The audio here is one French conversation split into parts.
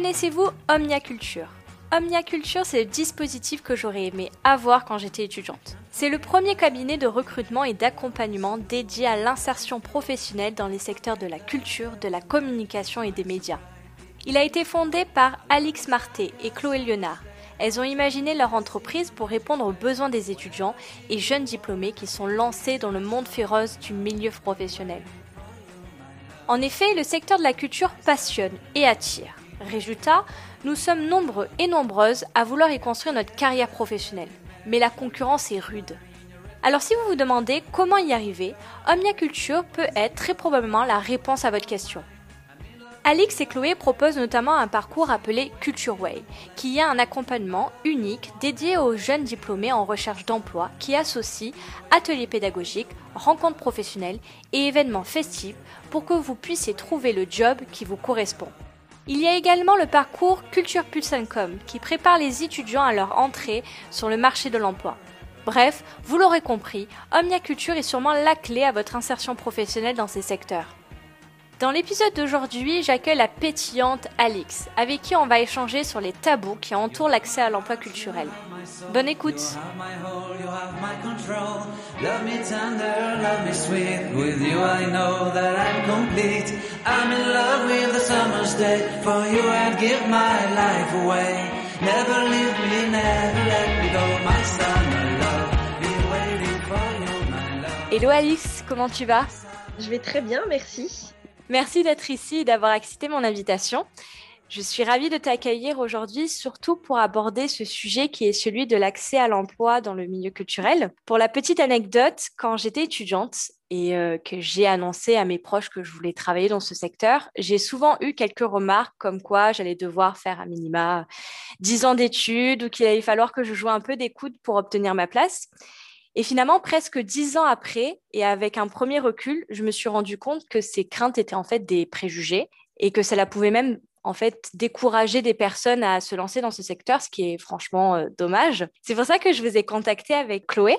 Connaissez-vous Omnia Culture Omnia Culture, c'est le dispositif que j'aurais aimé avoir quand j'étais étudiante. C'est le premier cabinet de recrutement et d'accompagnement dédié à l'insertion professionnelle dans les secteurs de la culture, de la communication et des médias. Il a été fondé par Alix Marté et Chloé Léonard. Elles ont imaginé leur entreprise pour répondre aux besoins des étudiants et jeunes diplômés qui sont lancés dans le monde féroce du milieu professionnel. En effet, le secteur de la culture passionne et attire. Résultat, nous sommes nombreux et nombreuses à vouloir y construire notre carrière professionnelle. Mais la concurrence est rude. Alors si vous vous demandez comment y arriver, Omnia Culture peut être très probablement la réponse à votre question. Alix et Chloé proposent notamment un parcours appelé Culture Way, qui est un accompagnement unique dédié aux jeunes diplômés en recherche d'emploi qui associe ateliers pédagogiques, rencontres professionnelles et événements festifs pour que vous puissiez trouver le job qui vous correspond. Il y a également le parcours Culture qui prépare les étudiants à leur entrée sur le marché de l'emploi. Bref, vous l'aurez compris, Omnia Culture est sûrement la clé à votre insertion professionnelle dans ces secteurs. Dans l'épisode d'aujourd'hui, j'accueille la pétillante Alix, avec qui on va échanger sur les tabous qui entourent l'accès à l'emploi culturel. Bonne écoute. Hello Alix, comment tu vas? Je vais très bien, merci. Merci d'être ici et d'avoir accepté mon invitation. Je suis ravie de t'accueillir aujourd'hui, surtout pour aborder ce sujet qui est celui de l'accès à l'emploi dans le milieu culturel. Pour la petite anecdote, quand j'étais étudiante et euh, que j'ai annoncé à mes proches que je voulais travailler dans ce secteur, j'ai souvent eu quelques remarques comme quoi j'allais devoir faire un minima 10 ans d'études ou qu'il allait falloir que je joue un peu d'écoute pour obtenir ma place. Et finalement, presque dix ans après, et avec un premier recul, je me suis rendu compte que ces craintes étaient en fait des préjugés et que cela pouvait même en fait décourager des personnes à se lancer dans ce secteur, ce qui est franchement euh, dommage. C'est pour ça que je vous ai contacté avec Chloé,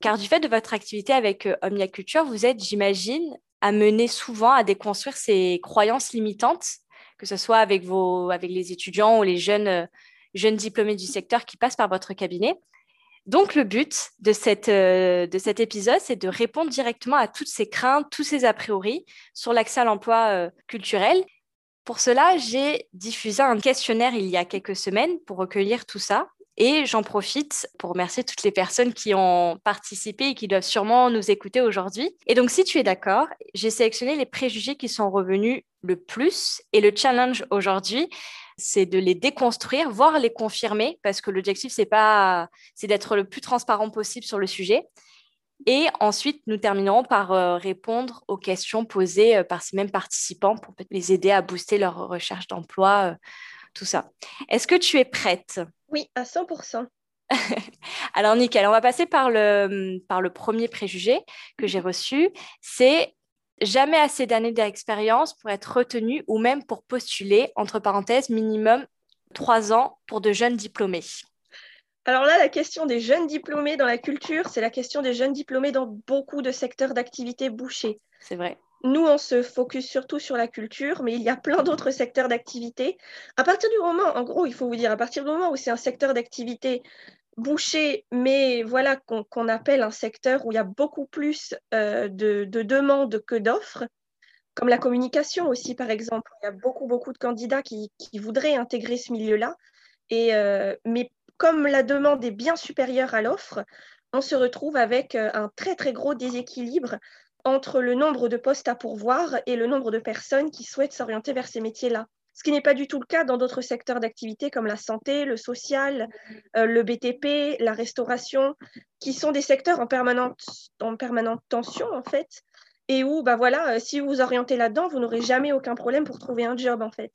car du fait de votre activité avec euh, Omnia Culture, vous êtes, j'imagine, amené souvent à déconstruire ces croyances limitantes, que ce soit avec vos, avec les étudiants ou les jeunes, euh, jeunes diplômés du secteur qui passent par votre cabinet. Donc, le but de, euh, de cet épisode, c'est de répondre directement à toutes ces craintes, tous ces a priori sur l'accès à l'emploi euh, culturel. Pour cela, j'ai diffusé un questionnaire il y a quelques semaines pour recueillir tout ça. Et j'en profite pour remercier toutes les personnes qui ont participé et qui doivent sûrement nous écouter aujourd'hui. Et donc, si tu es d'accord, j'ai sélectionné les préjugés qui sont revenus le plus. Et le challenge aujourd'hui, c'est de les déconstruire, voire les confirmer, parce que l'objectif, c'est pas, c'est d'être le plus transparent possible sur le sujet. Et ensuite, nous terminerons par euh, répondre aux questions posées euh, par ces mêmes participants pour les aider à booster leur recherche d'emploi, euh, tout ça. Est-ce que tu es prête? Oui, à 100%. Alors, nickel. On va passer par le, par le premier préjugé que j'ai reçu. C'est jamais assez d'années d'expérience pour être retenu ou même pour postuler, entre parenthèses, minimum trois ans pour de jeunes diplômés. Alors là, la question des jeunes diplômés dans la culture, c'est la question des jeunes diplômés dans beaucoup de secteurs d'activité bouchés. C'est vrai. Nous, on se focus surtout sur la culture, mais il y a plein d'autres secteurs d'activité. À partir du moment, en gros, il faut vous dire, à partir du moment où c'est un secteur d'activité bouché, mais voilà qu'on appelle un secteur où il y a beaucoup plus euh, de, demandes que d'offres, comme la communication aussi, par exemple. Il y a beaucoup, beaucoup de candidats qui, voudraient intégrer ce milieu-là. Euh, mais comme la demande est bien supérieure à l'offre, on se retrouve avec euh, un très, très gros déséquilibre entre le nombre de postes à pourvoir et le nombre de personnes qui souhaitent s'orienter vers ces métiers-là ce qui n'est pas du tout le cas dans d'autres secteurs d'activité comme la santé, le social, euh, le BTP, la restauration, qui sont des secteurs en permanente, en permanente tension en fait, et où bah voilà, euh, si vous vous orientez là-dedans, vous n'aurez jamais aucun problème pour trouver un job en fait.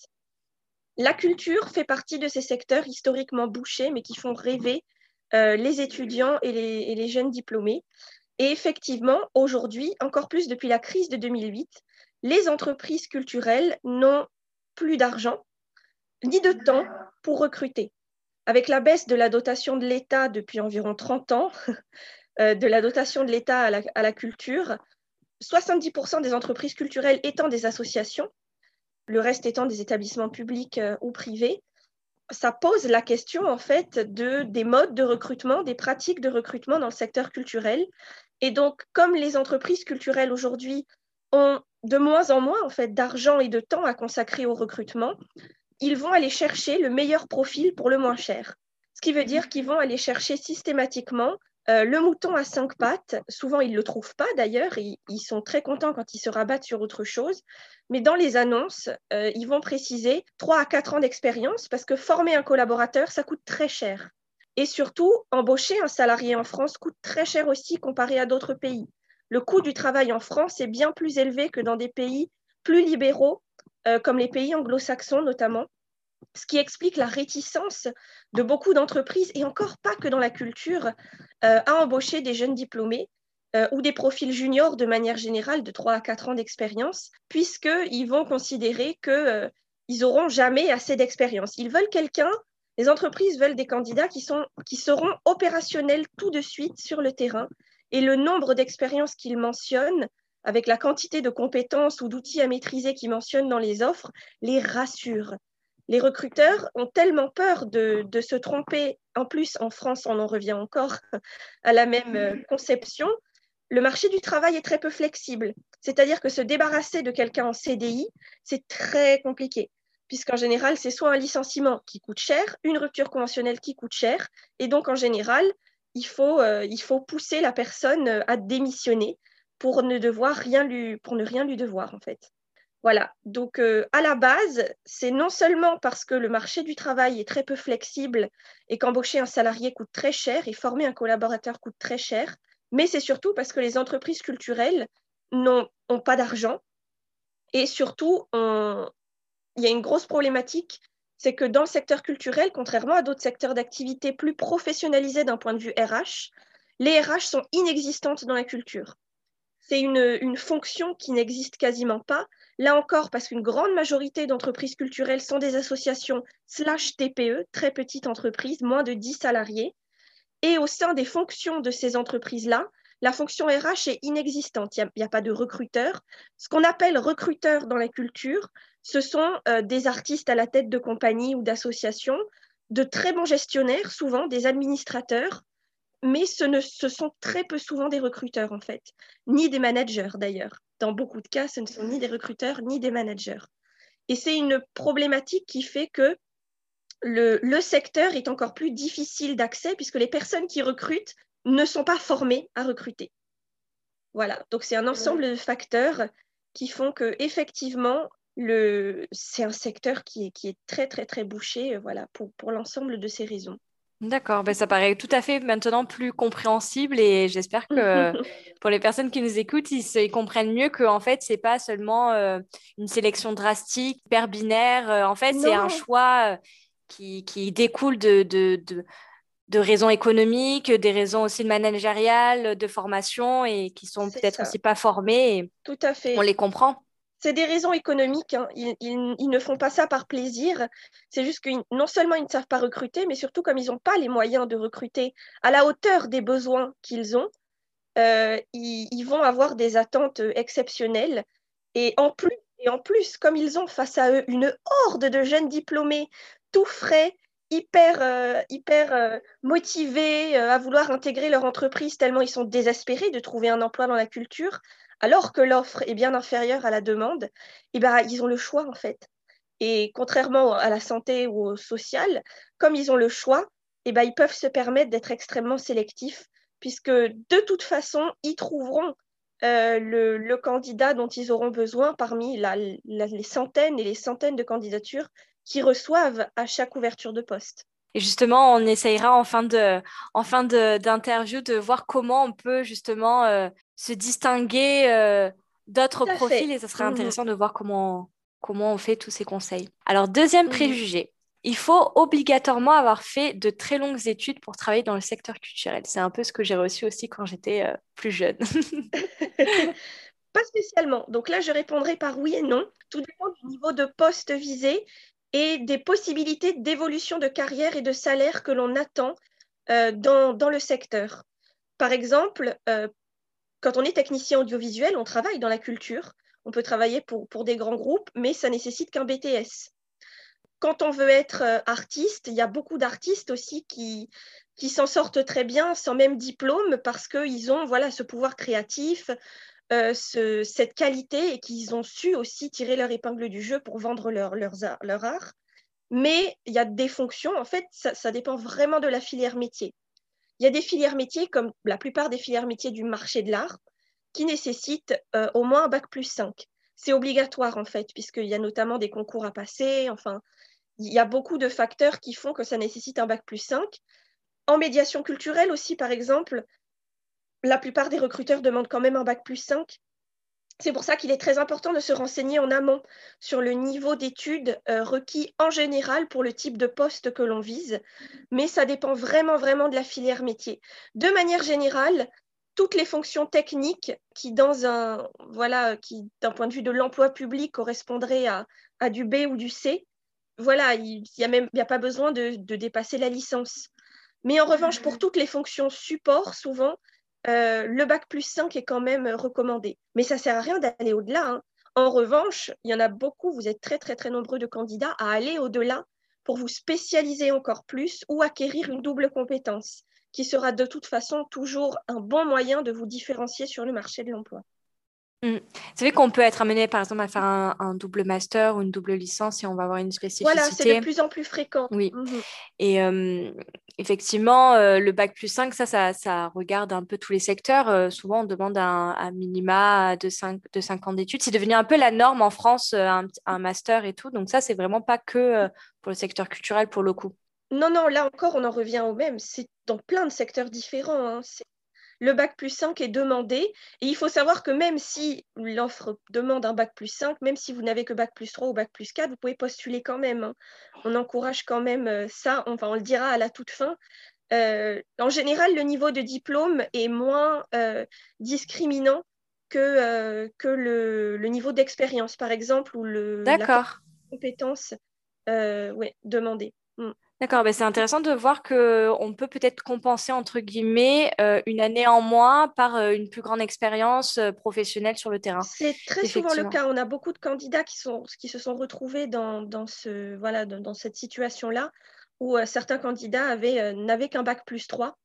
La culture fait partie de ces secteurs historiquement bouchés, mais qui font rêver euh, les étudiants et les, et les jeunes diplômés. Et effectivement, aujourd'hui, encore plus depuis la crise de 2008, les entreprises culturelles n'ont plus d'argent ni de temps pour recruter. Avec la baisse de la dotation de l'État depuis environ 30 ans, euh, de la dotation de l'État à la, culture, 70% des entreprises culturelles étant des associations, le reste étant des établissements publics ou privés, ça pose la question en fait de, des modes de recrutement, des pratiques de recrutement dans le secteur culturel. Et donc, comme les entreprises culturelles aujourd'hui ont de moins en moins en fait d'argent et de temps à consacrer au recrutement, ils vont aller chercher le meilleur profil pour le moins cher. Ce qui veut dire qu'ils vont aller chercher systématiquement euh, le mouton à cinq pattes, souvent ils ne le trouvent pas d'ailleurs, ils, sont très contents quand ils se rabattent sur autre chose, mais dans les annonces, euh, ils vont préciser 3 à 4 ans d'expérience parce que former un collaborateur, ça coûte très cher. Et surtout, embaucher un salarié en France coûte très cher aussi comparé à d'autres pays. Le coût du travail en France est bien plus élevé que dans des pays plus libéraux, euh, comme les pays anglo-saxons notamment ce qui explique la réticence de beaucoup d'entreprises, et encore pas que dans la culture, euh, à embaucher des jeunes diplômés euh, ou des profils juniors de manière générale de 3 à 4 ans d'expérience, puisqu'ils vont considérer qu'ils n'auront jamais assez d'expérience. Ils veulent quelqu'un, les entreprises veulent des candidats qui seront opérationnels tout de suite sur le terrain, et le nombre d'expériences qu'ils mentionnent avec la quantité de compétences ou d'outils à maîtriser qu'ils mentionnent dans les offres, les rassure les recruteurs ont tellement peur de, se tromper. En plus, en France, on en revient encore à la même euh, conception. Le marché du travail est très peu flexible. C'est-à-dire que se débarrasser de quelqu'un en CDI, c'est très compliqué, puisqu'en général, c'est soit un licenciement qui coûte cher, une rupture conventionnelle qui coûte cher, et donc en général, il faut, euh, il faut pousser la personne euh, à démissionner pour ne, devoir rien lui, pour ne rien lui devoir, en fait. Voilà, donc euh, à la base, c'est non seulement parce que le marché du travail est très peu flexible et qu'embaucher un salarié coûte très cher et former un collaborateur coûte très cher, mais c'est surtout parce que les entreprises culturelles n'ont pas d'argent et surtout, il y a une grosse problématique, c'est que dans le secteur culturel, contrairement à d'autres secteurs d'activité plus professionnalisés d'un point de vue RH, les RH sont inexistantes dans la culture. C'est une, fonction qui n'existe quasiment pas Là encore, parce qu'une grande majorité d'entreprises culturelles sont des associations slash TPE, très petites entreprises, moins de 10 salariés. Et au sein des fonctions de ces entreprises-là, la fonction RH est inexistante. Il n'y a, pas de recruteur. Ce qu'on appelle recruteur dans la culture, ce sont euh, des artistes à la tête de compagnies ou d'associations, de très bons gestionnaires, souvent des administrateurs, mais ce, ne, ce sont très peu souvent des recruteurs en fait, ni des managers d'ailleurs dans beaucoup de cas, ce ne sont ni des recruteurs ni des managers. Et c'est une problématique qui fait que le, secteur est encore plus difficile d'accès puisque les personnes qui recrutent ne sont pas formées à recruter. Voilà, donc c'est un ensemble de facteurs qui font que effectivement, c'est un secteur qui est, qui est, très très très bouché voilà, pour, pour l'ensemble de ces raisons. D'accord, ben ça paraît tout à fait maintenant plus compréhensible et j'espère que pour les personnes qui nous écoutent, ils, comprennent mieux que en fait, c'est pas seulement euh, une sélection drastique, hyper binaire. Euh, en fait, c'est un choix euh, qui, qui, découle de, de, de, raisons économiques, des raisons aussi de managériales, de formation et qui sont peut-être aussi pas formées. tout à fait. On les comprend. C'est des raisons économiques. Hein. Ils, ne font pas ça par plaisir. C'est juste que non seulement ils ne savent pas recruter, mais surtout comme ils n'ont pas les moyens de recruter à la hauteur des besoins qu'ils ont, euh, ils, vont avoir des attentes exceptionnelles. Et en plus, et en plus, comme ils ont face à eux une horde de jeunes diplômés, tout frais, hyper, euh, hyper euh, motivés à vouloir intégrer leur entreprise tellement ils sont désespérés de trouver un emploi dans la culture, alors que l'offre est bien inférieure à la demande, eh ben, ils ont le choix en fait. Et contrairement à la santé ou au social, comme ils ont le choix, eh ben, ils peuvent se permettre d'être extrêmement sélectifs, puisque de toute façon, ils trouveront euh, le, candidat dont ils auront besoin parmi les centaines et les centaines de candidatures qu'ils reçoivent à chaque ouverture de poste. Et justement, on essayera en fin de, en fin d'interview de, voir comment on peut justement euh, se distinguer euh, d'autres profils et ce serait mmh intéressant de voir comment, comment on fait tous ces conseils. Alors, deuxième mmh préjugé, il faut obligatoirement avoir fait de très longues études pour travailler dans le secteur culturel. C'est un peu ce que j'ai reçu aussi quand j'étais euh, plus jeune. Pas spécialement. Donc là, je répondrai par oui et non. Tout dépend du niveau de poste visé et des possibilités d'évolution de carrière et de salaire que l'on attend euh, dans, le secteur. Par exemple, euh, quand on est technicien audiovisuel, on travaille dans la culture, on peut travailler pour, des grands groupes, mais ça nécessite qu'un BTS. Quand on veut être euh, artiste, il y a beaucoup d'artistes aussi qui, s'en sortent très bien sans même diplôme parce qu'ils ont voilà, ce pouvoir créatif, euh, ce, cette qualité et qu'ils ont su aussi tirer leur épingle du jeu pour vendre leur, art. Mais il y a des fonctions, en fait, ça, dépend vraiment de la filière métier. Il y a des filières métiers, comme la plupart des filières métiers du marché de l'art, qui nécessitent euh, au moins un bac plus 5. C'est obligatoire, en fait, puisqu'il y a notamment des concours à passer. Enfin, il y a beaucoup de facteurs qui font que ça nécessite un bac plus 5. En médiation culturelle aussi, par exemple, la plupart des recruteurs demandent quand même un bac plus 5. C'est pour ça qu'il est très important de se renseigner en amont sur le niveau d'études euh, requis en général pour le type de poste que l'on vise, mais ça dépend vraiment, vraiment de la filière métier. De manière générale, toutes les fonctions techniques qui, dans un, voilà, qui, d'un point de vue de l'emploi public, correspondraient à, à, du B ou du C, voilà, il n'y a même a pas besoin de, de dépasser la licence. Mais en revanche, pour toutes les fonctions support, souvent, euh, le bac plus 5 est quand même recommandé. Mais ça ne sert à rien d'aller au-delà. Hein. En revanche, il y en a beaucoup, vous êtes très très très nombreux de candidats à aller au-delà pour vous spécialiser encore plus ou acquérir une double compétence, qui sera de toute façon toujours un bon moyen de vous différencier sur le marché de l'emploi. Mmh. C'est vrai qu'on peut être amené, par exemple, à faire un, double master ou une double licence et on va avoir une spécificité. Voilà, c'est de plus en plus fréquent. Oui. Mmh et effectivement, euh, le bac plus 5, ça, ça, regarde un peu tous les secteurs. Euh, souvent, on demande un, minima de 5, de 5 ans d'études. C'est devenu un peu la norme en France, euh, un, master et tout. Donc ça, c'est vraiment pas que pour le secteur culturel, pour le coup. Non, non, là encore, on en revient au même. C'est dans plein de secteurs différents. Hein. C'est le bac plus 5 est demandé. Et il faut savoir que même si l'offre demande un bac plus 5, même si vous n'avez que bac plus 3 ou bac plus 4, vous pouvez postuler quand même. Hein. On encourage quand même euh, ça, enfin on le dira à la toute fin. Euh, en général, le niveau de diplôme est moins euh, discriminant que, que le, niveau d'expérience, par exemple, ou le, la compétence ouais, demandée. Mm. D'accord, ben c'est intéressant de voir qu'on peut peut-être compenser, entre guillemets, euh, une année en moins par euh, une plus grande expérience euh, professionnelle sur le terrain. C'est très souvent le cas. On a beaucoup de candidats qui, sont, qui se sont retrouvés dans, dans ce, voilà, dans, cette situation-là, où certains candidats n'avaient qu'un bac plus 3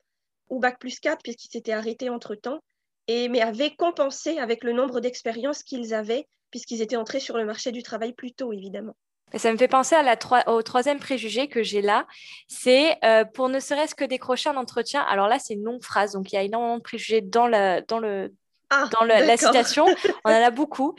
ou bac plus 4, puisqu'ils s'étaient arrêtés entre-temps, et, mais avaient compensé avec le nombre d'expériences qu'ils avaient, puisqu'ils étaient entrés sur le marché du travail plus tôt, évidemment. Ça me fait penser à la au troisième préjugé que j'ai là. C'est euh, pour ne serait-ce que décrocher un entretien. Alors là, c'est une longue phrase, donc il y a énormément de préjugés dans, la, dans, le, ah, dans la citation. On en a beaucoup.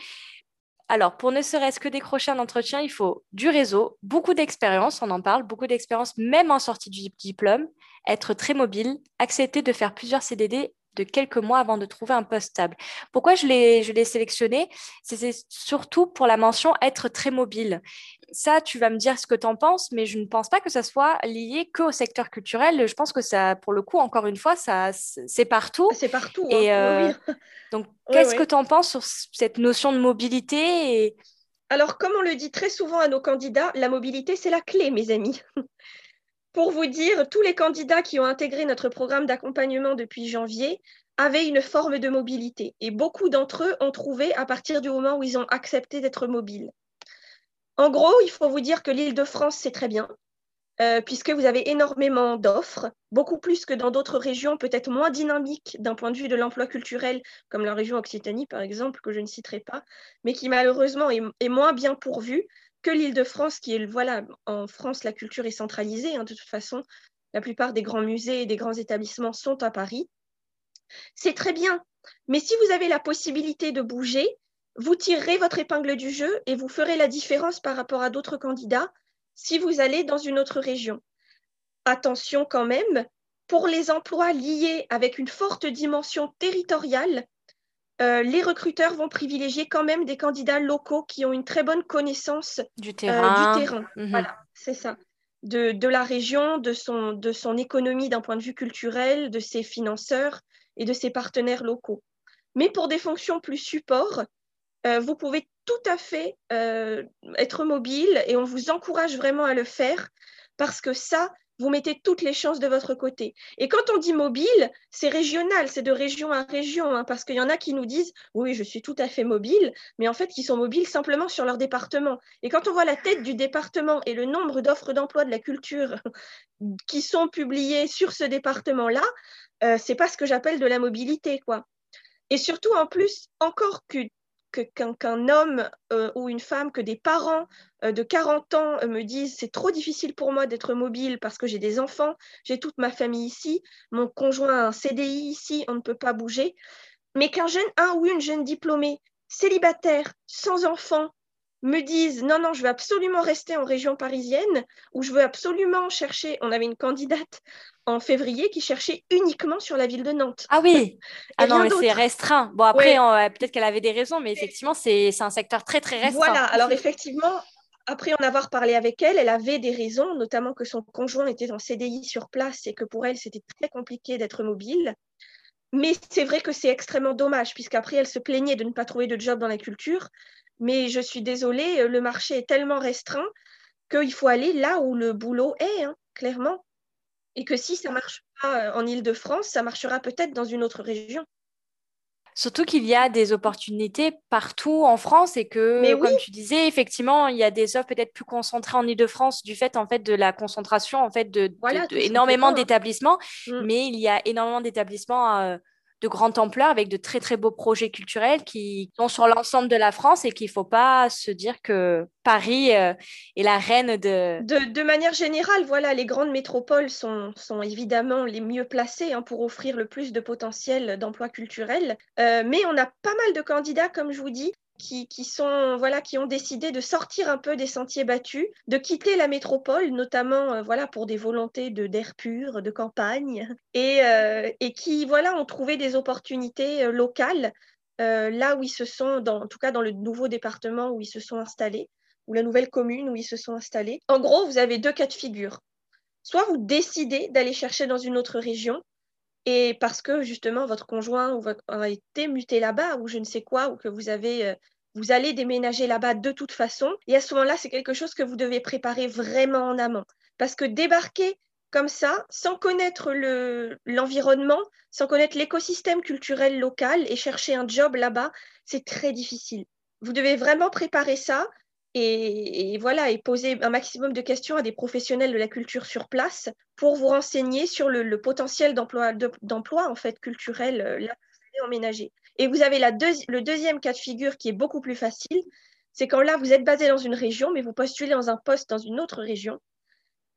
Alors, pour ne serait-ce que décrocher un entretien, il faut du réseau, beaucoup d'expérience, on en parle, beaucoup d'expérience, même en sortie du diplôme, être très mobile, accepter de faire plusieurs CDD de quelques mois avant de trouver un poste stable. Pourquoi je l'ai, je l'ai sélectionné? C'est surtout pour la mention être très mobile. Ça, tu vas me dire ce que tu en penses, mais je ne pense pas que ça soit lié qu'au secteur culturel. Je pense que ça, pour le coup, encore une fois, ça, c'est partout. C'est partout. Hein. Et euh, donc, qu'est-ce que tu en penses sur cette notion de mobilité et... Alors, comme on le dit très souvent à nos candidats, la mobilité, c'est la clé, mes amis. Pour vous dire, tous les candidats qui ont intégré notre programme d'accompagnement depuis janvier avaient une forme de mobilité et beaucoup d'entre eux ont trouvé à partir du moment où ils ont accepté d'être mobiles. En gros, il faut vous dire que l'île de France, c'est très bien, euh, puisque vous avez énormément d'offres, beaucoup plus que dans d'autres régions, peut-être moins dynamiques d'un point de vue de l'emploi culturel, comme la région Occitanie, par exemple, que je ne citerai pas, mais qui malheureusement est, est moins bien pourvue que l'Île-de-France, qui est, voilà, en France, la culture est centralisée. Hein, de toute façon, la plupart des grands musées et des grands établissements sont à Paris. C'est très bien. Mais si vous avez la possibilité de bouger, vous tirerez votre épingle du jeu et vous ferez la différence par rapport à d'autres candidats si vous allez dans une autre région. Attention quand même, pour les emplois liés avec une forte dimension territoriale, euh, les recruteurs vont privilégier quand même des candidats locaux qui ont une très bonne connaissance du euh, terrain. Mhm. Voilà, c'est ça. De, la région, de son, de son économie d'un point de vue culturel, de ses financeurs et de ses partenaires locaux. Mais pour des fonctions plus support, euh, vous pouvez tout à fait être mobile et on vous encourage vraiment à le faire parce que ça, vous mettez toutes les chances de votre côté. Et quand on dit mobile, c'est régional, c'est de région à région, hein, parce qu'il y en a qui nous disent oui, je suis tout à fait mobile, mais en fait, qui sont mobiles simplement sur leur département. Et quand on voit la tête du département et le nombre d'offres d'emploi de la culture qui sont publiées sur ce département-là, euh, c'est pas ce que j'appelle de la mobilité, quoi. Et surtout, en plus, encore que qu'un homme euh, ou une femme, que des parents euh, de 40 ans euh, me disent c'est trop difficile pour moi d'être mobile parce que j'ai des enfants, j'ai toute ma famille ici, mon conjoint a un CDI ici, on ne peut pas bouger. Mais qu'un jeune, un ou une jeune diplômée, célibataire, sans enfants, me disent non, non, je veux absolument rester en région parisienne ou je veux absolument chercher. On avait une candidate en février qui cherchait uniquement sur la ville de Nantes. Ah oui, ah non, mais c'est restreint. Bon, après, peut-être qu'elle avait des raisons, mais effectivement, c'est un secteur très, très restreint. Voilà, alors effectivement, après en avoir parlé avec elle, elle avait des raisons, notamment que son conjoint était en CDI sur place et que pour elle, c'était très compliqué d'être mobile. Mais c'est vrai que c'est extrêmement dommage, puisqu'après, elle se plaignait de ne pas trouver de job dans la culture. Mais je suis désolée, le marché est tellement restreint qu'il faut aller là où le boulot est, hein, clairement. Et que si ça ne marche pas euh, en Ile-de-France, ça marchera peut-être dans une autre région. Surtout qu'il y a des opportunités partout en France et que, comme tu disais, effectivement, il y a des offres peut-être plus concentrées en Ile-de-France du fait en fait de la concentration en fait de, énormément hein. d'établissements, mmh. mais il y a énormément d'établissements euh, de grande ampleur avec de très très beaux projets culturels qui sont sur l'ensemble de la France et qu'il ne faut pas se dire que Paris euh, est la reine de... de... manière générale, voilà, les grandes métropoles sont, sont évidemment les mieux placées hein, pour offrir le plus de potentiel d'emploi culturel. Euh, mais on a pas mal de candidats, comme je vous dis, qui, sont, voilà, qui ont décidé de sortir un peu des sentiers battus, de quitter la métropole, notamment euh, voilà, pour des volontés de d'air pur, de campagne, et, euh, et, qui voilà, ont trouvé des opportunités euh, locales là où ils se sont, dans, en tout cas dans le nouveau département où ils se sont installés, ou la nouvelle commune où ils se sont installés. En gros, vous avez deux cas de figure. Soit vous décidez d'aller chercher dans une autre région, et parce que justement votre conjoint a été muté là-bas ou je ne sais quoi, ou que vous avez vous allez déménager là-bas de toute façon. Et à ce moment-là, c'est quelque chose que vous devez préparer vraiment en amont. Parce que débarquer comme ça, sans connaître l'environnement, sans connaître l'écosystème culturel local et chercher un job là-bas, c'est très difficile. Vous devez vraiment préparer ça et, voilà et poser un maximum de questions à des professionnels de la culture sur place pour vous renseigner sur le, potentiel d'emploi en fait culturel euh, là vous allez emménager. Et vous avez le deuxième cas de figure qui est beaucoup plus facile, c'est quand là, vous êtes basé dans une région, mais vous postulez dans un poste dans une autre région.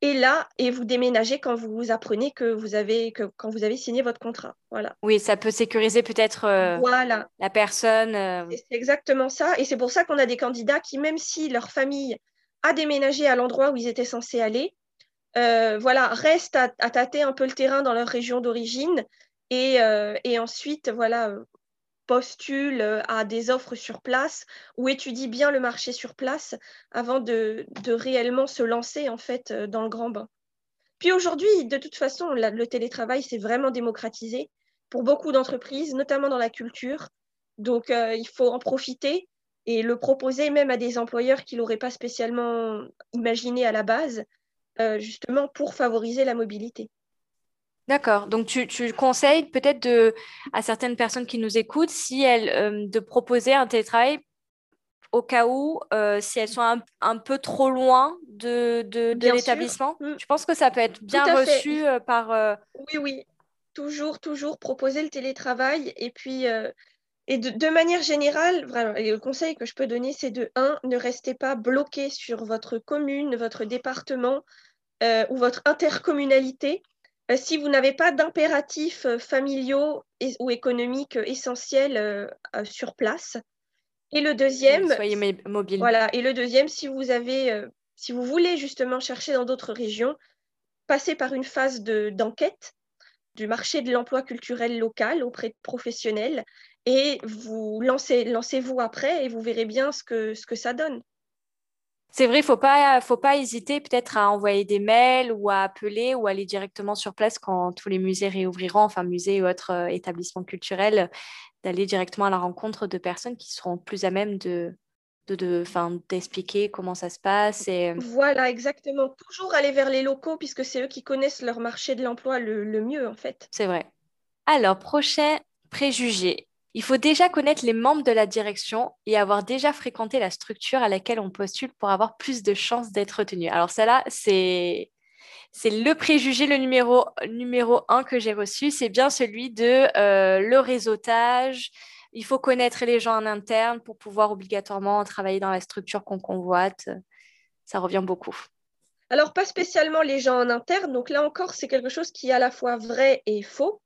Et là, et vous déménagez quand vous apprenez que vous avez, que, quand vous avez signé votre contrat. Voilà. Oui, ça peut sécuriser peut-être euh, voilà. la personne. Euh. C'est exactement ça. Et c'est pour ça qu'on a des candidats qui, même si leur famille a déménagé à l'endroit où ils étaient censés aller, euh, voilà, restent à, tâter un peu le terrain dans leur région d'origine et, et, ensuite, voilà, postule euh, à des offres sur place ou étudie bien le marché sur place avant de, réellement se lancer en fait euh, dans le grand bain. Puis aujourd'hui, de toute façon, le télétravail s'est vraiment démocratisé pour beaucoup d'entreprises, notamment dans la culture. Donc euh, il faut en profiter et le proposer même à des employeurs qui l'auraient pas spécialement imaginé à la base, justement pour favoriser la mobilité. D'accord. Donc, tu, conseilles peut-être à certaines personnes qui nous écoutent, si elles, euh, de proposer un télétravail au cas où, euh, si elles sont un, peu trop loin de, de, l'établissement. Mm. Je pense que ça peut être bien reçu euh, par... Oui, oui. Toujours, toujours proposer le télétravail. Et puis, et de, manière générale, vraiment, le conseil que je peux donner, c'est de 1, ne restez pas bloqué sur votre commune, votre département ou votre intercommunalité si vous n'avez pas d'impératifs euh, familiaux ou économiques euh, essentiels sur place. Et le deuxième, soyez mobile. Voilà. Et le deuxième, si vous avez, si vous voulez justement chercher dans d'autres régions, passez par une phase d'enquête du marché de l'emploi culturel local auprès de professionnels et vous lancez, lancez-vous après et vous verrez bien ce que, ce que ça donne. C'est vrai, il faut pas, faut pas hésiter peut-être à envoyer des mails ou à appeler ou aller directement sur place quand tous les musées réouvriront, enfin musées ou autres euh, établissements culturels, d'aller directement à la rencontre de personnes qui seront plus à même de, de, d'expliquer comment ça se passe. Et... Voilà, exactement. Toujours aller vers les locaux puisque c'est eux qui connaissent leur marché de l'emploi le, le mieux, en fait. C'est vrai. Alors, prochain préjugé. Il faut déjà connaître les membres de la direction et avoir déjà fréquenté la structure à laquelle on postule pour avoir plus de chances d'être retenu. Alors, ça là, c'est c'est le préjugé, le numéro, numéro un que j'ai reçu, c'est bien celui de euh, le réseautage. Il faut connaître les gens en interne pour pouvoir obligatoirement travailler dans la structure qu'on convoite. Ça revient beaucoup. Alors, pas spécialement les gens en interne. Donc là encore, c'est quelque chose qui est à la fois vrai et faux.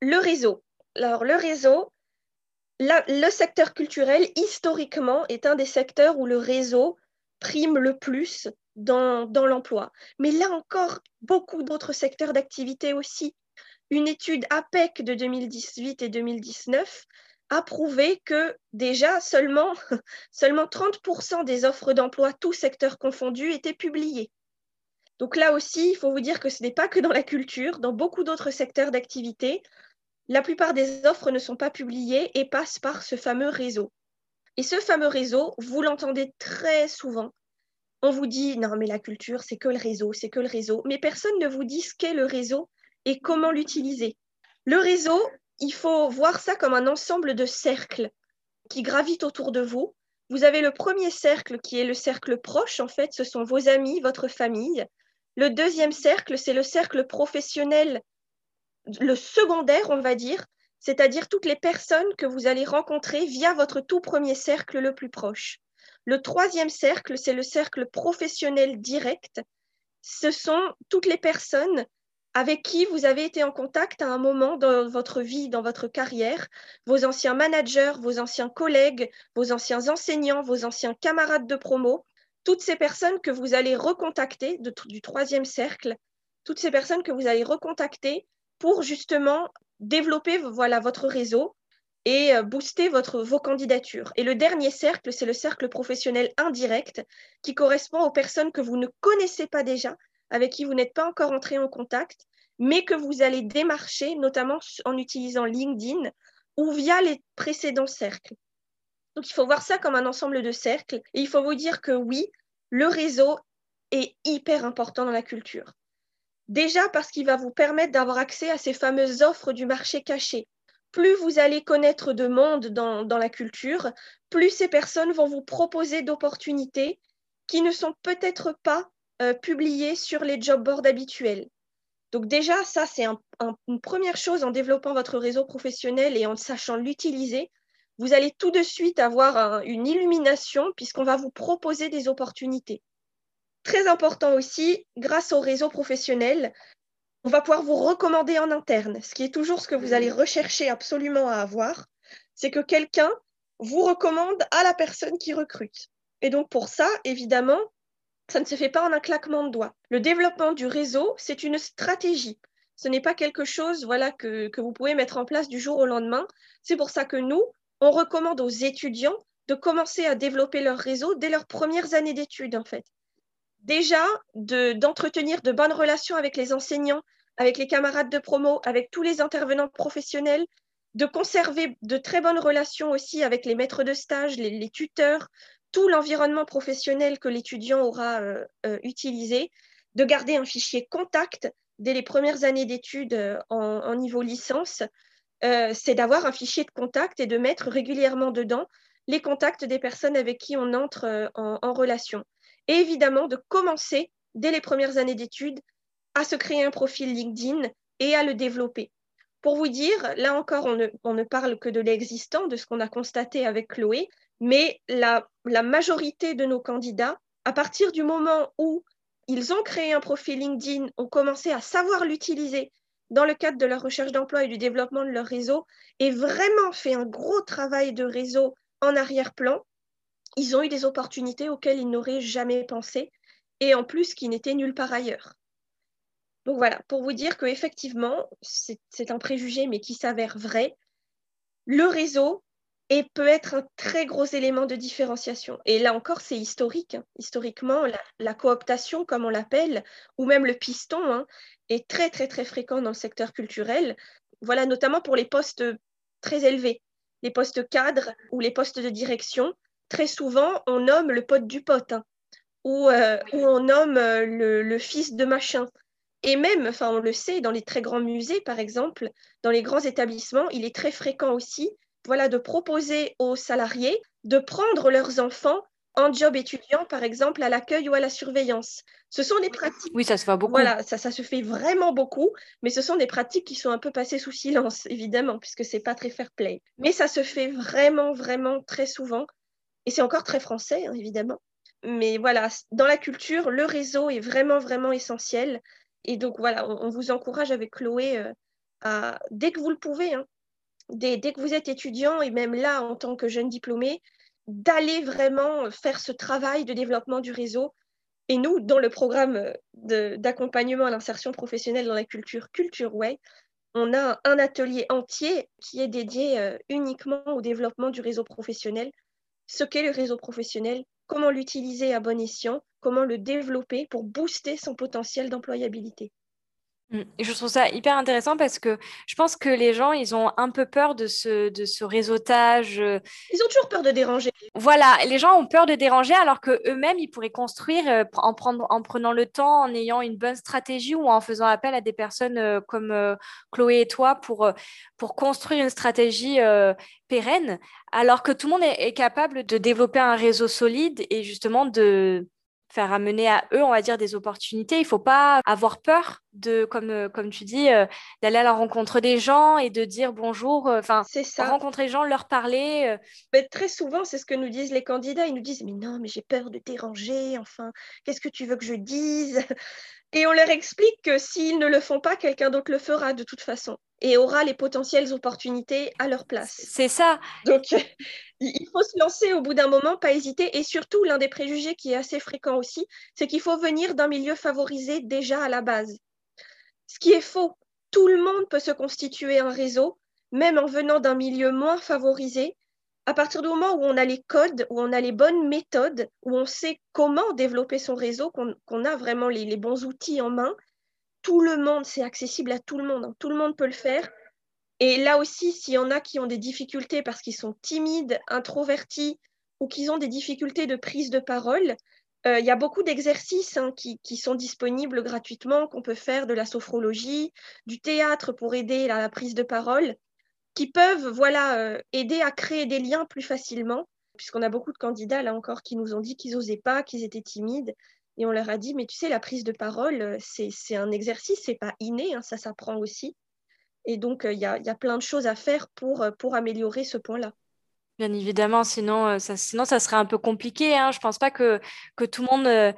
Le réseau. Alors, le réseau, le secteur culturel, historiquement, est un des secteurs où le réseau prime le plus dans, l'emploi. Mais là encore, beaucoup d'autres secteurs d'activité aussi. Une étude APEC de 2018 et 2019 a prouvé que déjà seulement, seulement 30% des offres d'emploi, tous secteurs confondus, étaient publiées. Donc là aussi, il faut vous dire que ce n'est pas que dans la culture, dans beaucoup d'autres secteurs d'activité, la plupart des offres ne sont pas publiées et passent par ce fameux réseau. Et ce fameux réseau, vous l'entendez très souvent, on vous dit non, mais la culture, c'est que le réseau, c'est que le réseau. Mais personne ne vous dit ce qu'est le réseau et comment l'utiliser. Le réseau, il faut voir ça comme un ensemble de cercles qui gravitent autour de vous. Vous avez le premier cercle qui est le cercle proche, en fait, ce sont vos amis, votre famille. Le deuxième cercle, c'est le cercle professionnel, le secondaire, on va dire, c'est-à-dire toutes les personnes que vous allez rencontrer via votre tout premier cercle le plus proche. Le troisième cercle, c'est le cercle professionnel direct. Ce sont toutes les personnes avec qui vous avez été en contact à un moment dans votre vie, dans votre carrière, vos anciens managers, vos anciens collègues, vos anciens enseignants, vos anciens camarades de promo, toutes ces personnes que vous allez recontacter du troisième cercle, toutes ces personnes que vous allez recontacter pour justement développer voilà, votre réseau, et euh, booster vos candidatures. Et le dernier cercle, c'est le cercle professionnel indirect qui correspond aux personnes que vous ne connaissez pas déjà, avec qui vous n'êtes pas encore entré en contact, mais que vous allez démarcher, notamment en utilisant LinkedIn ou via les précédents cercles. Donc il faut voir ça comme un ensemble de cercles et il faut vous dire que oui, le réseau est hyper important dans la culture. Déjà parce qu'il va vous permettre d'avoir accès à ces fameuses offres du marché caché, plus vous allez connaître de monde dans, la culture, plus ces personnes vont vous proposer d'opportunités qui ne sont peut-être pas euh, publiées sur les job boards habituels. Donc déjà, ça, c'est une première chose en développant votre réseau professionnel et en sachant l'utiliser. Vous allez tout de suite avoir une illumination puisqu'on va vous proposer des opportunités. Très important aussi, grâce au réseau professionnel, on va pouvoir vous recommander en interne, ce qui est toujours ce que vous allez rechercher absolument à avoir, c'est que quelqu'un vous recommande à la personne qui recrute. Et donc pour ça, évidemment, ça ne se fait pas en un claquement de doigts. Le développement du réseau, c'est une stratégie. Ce n'est pas quelque chose voilà, que, que vous pouvez mettre en place du jour au lendemain. C'est pour ça que nous, on recommande aux étudiants de commencer à développer leur réseau dès leurs premières années d'études, en fait. Déjà, d'entretenir de bonnes relations avec les enseignants, avec les camarades de promo, avec tous les intervenants professionnels, de conserver de très bonnes relations aussi avec les maîtres de stage, les, tuteurs, tout l'environnement professionnel que l'étudiant aura euh, euh, utilisé, de garder un fichier contact dès les premières années d'études euh, en, niveau licence, c'est d'avoir un fichier de contact et de mettre régulièrement dedans les contacts des personnes avec qui on entre en relation. Et évidemment, de commencer dès les premières années d'études à se créer un profil LinkedIn et à le développer. Pour vous dire, là encore, on ne, parle que de l'existant, de ce qu'on a constaté avec Chloé, mais la, la majorité de nos candidats, à partir du moment où ils ont créé un profil LinkedIn, ont commencé à savoir l'utiliser dans le cadre de leur recherche d'emploi et du développement de leur réseau, et vraiment fait un gros travail de réseau en arrière-plan, ils ont eu des opportunités auxquelles ils n'auraient jamais pensé, et en plus qui n'étaient nulle part ailleurs. Donc voilà, pour vous dire qu'effectivement, c'est un préjugé, mais qui s'avère vrai, le réseau peut être un très gros élément de différenciation. Et là encore, c'est historique. Hein. Historiquement, la, cooptation, comme on l'appelle, ou même le piston, hein, est très, très, très fréquent dans le secteur culturel. Voilà, notamment pour les postes très élevés, les postes cadres ou les postes de direction. Très souvent, on nomme le pote du pote, hein, ou, euh, on nomme le, fils de machin. Et même, enfin, on le sait, dans les très grands musées, par exemple, dans les grands établissements, il est très fréquent aussi, voilà, de proposer aux salariés de prendre leurs enfants en job étudiant, par exemple, à l'accueil ou à la surveillance. Ce sont des pratiques. Oui, ça se fait beaucoup. Voilà, ça, ça se fait vraiment beaucoup, mais ce sont des pratiques qui sont un peu passées sous silence, évidemment, puisque c'est pas très fair play. Mais ça se fait vraiment, vraiment très souvent, et c'est encore très français, hein, évidemment. Mais voilà, dans la culture, le réseau est vraiment, vraiment essentiel. Et donc voilà, on, vous encourage avec Chloé euh, à, dès que vous le pouvez, hein, dès, dès, que vous êtes étudiant et même là en tant que jeune diplômé, d'aller vraiment faire ce travail de développement du réseau. Et nous, dans le programme d'accompagnement à l'insertion professionnelle dans la culture Culture Way, on a un atelier entier qui est dédié euh, uniquement au développement du réseau professionnel. Ce qu'est le réseau professionnel, comment l'utiliser à bon escient, comment le développer pour booster son potentiel d'employabilité. Mmh. Et je trouve ça hyper intéressant parce que je pense que les gens, ils ont un peu peur de ce, de ce réseautage. Euh, ils ont toujours peur de déranger. Voilà, les gens ont peur de déranger alors qu'eux-mêmes, ils pourraient construire euh, en, prendre, en prenant le temps, en ayant une bonne stratégie ou en faisant appel à des personnes euh, comme Chloé et toi pour, pour construire une stratégie pérenne, alors que tout le monde est capable de développer un réseau solide et justement de faire amener à eux, on va dire, des opportunités. Il faut pas avoir peur de, comme, euh, comme tu dis, euh, d'aller à la rencontre des gens et de dire bonjour, euh, enfin, rencontrer les gens, leur parler. Mais très souvent, c'est ce que nous disent les candidats. Ils nous disent, mais non, mais j'ai peur de déranger, enfin, qu'est-ce que tu veux que je dise? Et on leur explique que s'ils ne le font pas, quelqu'un d'autre le fera de toute façon et aura les potentielles opportunités à leur place. C'est ça. Donc, il faut se lancer au bout d'un moment, pas hésiter. Et surtout, l'un des préjugés qui est assez fréquent aussi, c'est qu'il faut venir d'un milieu favorisé déjà à la base. Ce qui est faux. Tout le monde peut se constituer un réseau, même en venant d'un milieu moins favorisé. À partir du moment où on a les codes, où on a les bonnes méthodes, où on sait comment développer son réseau, qu'on a vraiment les bons outils en main, tout le monde, c'est accessible à tout le monde, hein. tout le monde peut le faire. Et là aussi, s'il y en a qui ont des difficultés parce qu'ils sont timides, introvertis ou qu'ils ont des difficultés de prise de parole, euh, il y a beaucoup d'exercices hein, qui, sont disponibles gratuitement, qu'on peut faire de la sophrologie, du théâtre pour aider à la prise de parole, qui peuvent voilà, euh, aider à créer des liens plus facilement, puisqu'on a beaucoup de candidats là encore qui nous ont dit qu'ils n'osaient pas, qu'ils étaient timides. Et on leur a dit, mais tu sais, la prise de parole, euh, c'est un exercice, c'est pas inné, hein, ça s'apprend aussi. Et donc, euh, il y, a, y, a, plein de choses à faire pour, pour améliorer ce point-là. Bien évidemment, sinon ça, sinon ça serait un peu compliqué. Hein. Je ne pense pas que, que tout le monde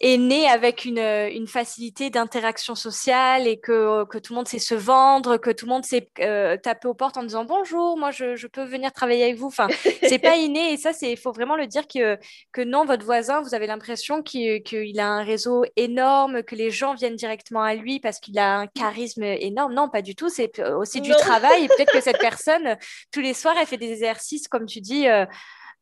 est né avec une, une facilité d'interaction sociale et que, que, tout le monde sait se vendre, que tout le monde sait euh, taper aux portes en disant bonjour, moi je, je peux venir travailler avec vous. Enfin, c'est pas inné et ça, il faut vraiment le dire que, que non, votre voisin, vous avez l'impression qu'il a un réseau énorme, que les gens viennent directement à lui parce qu'il a un charisme énorme. Non, pas du tout. C'est aussi du travail et peut-être que cette personne, tous les soirs, elle fait des exercices, comme tu dis. Euh,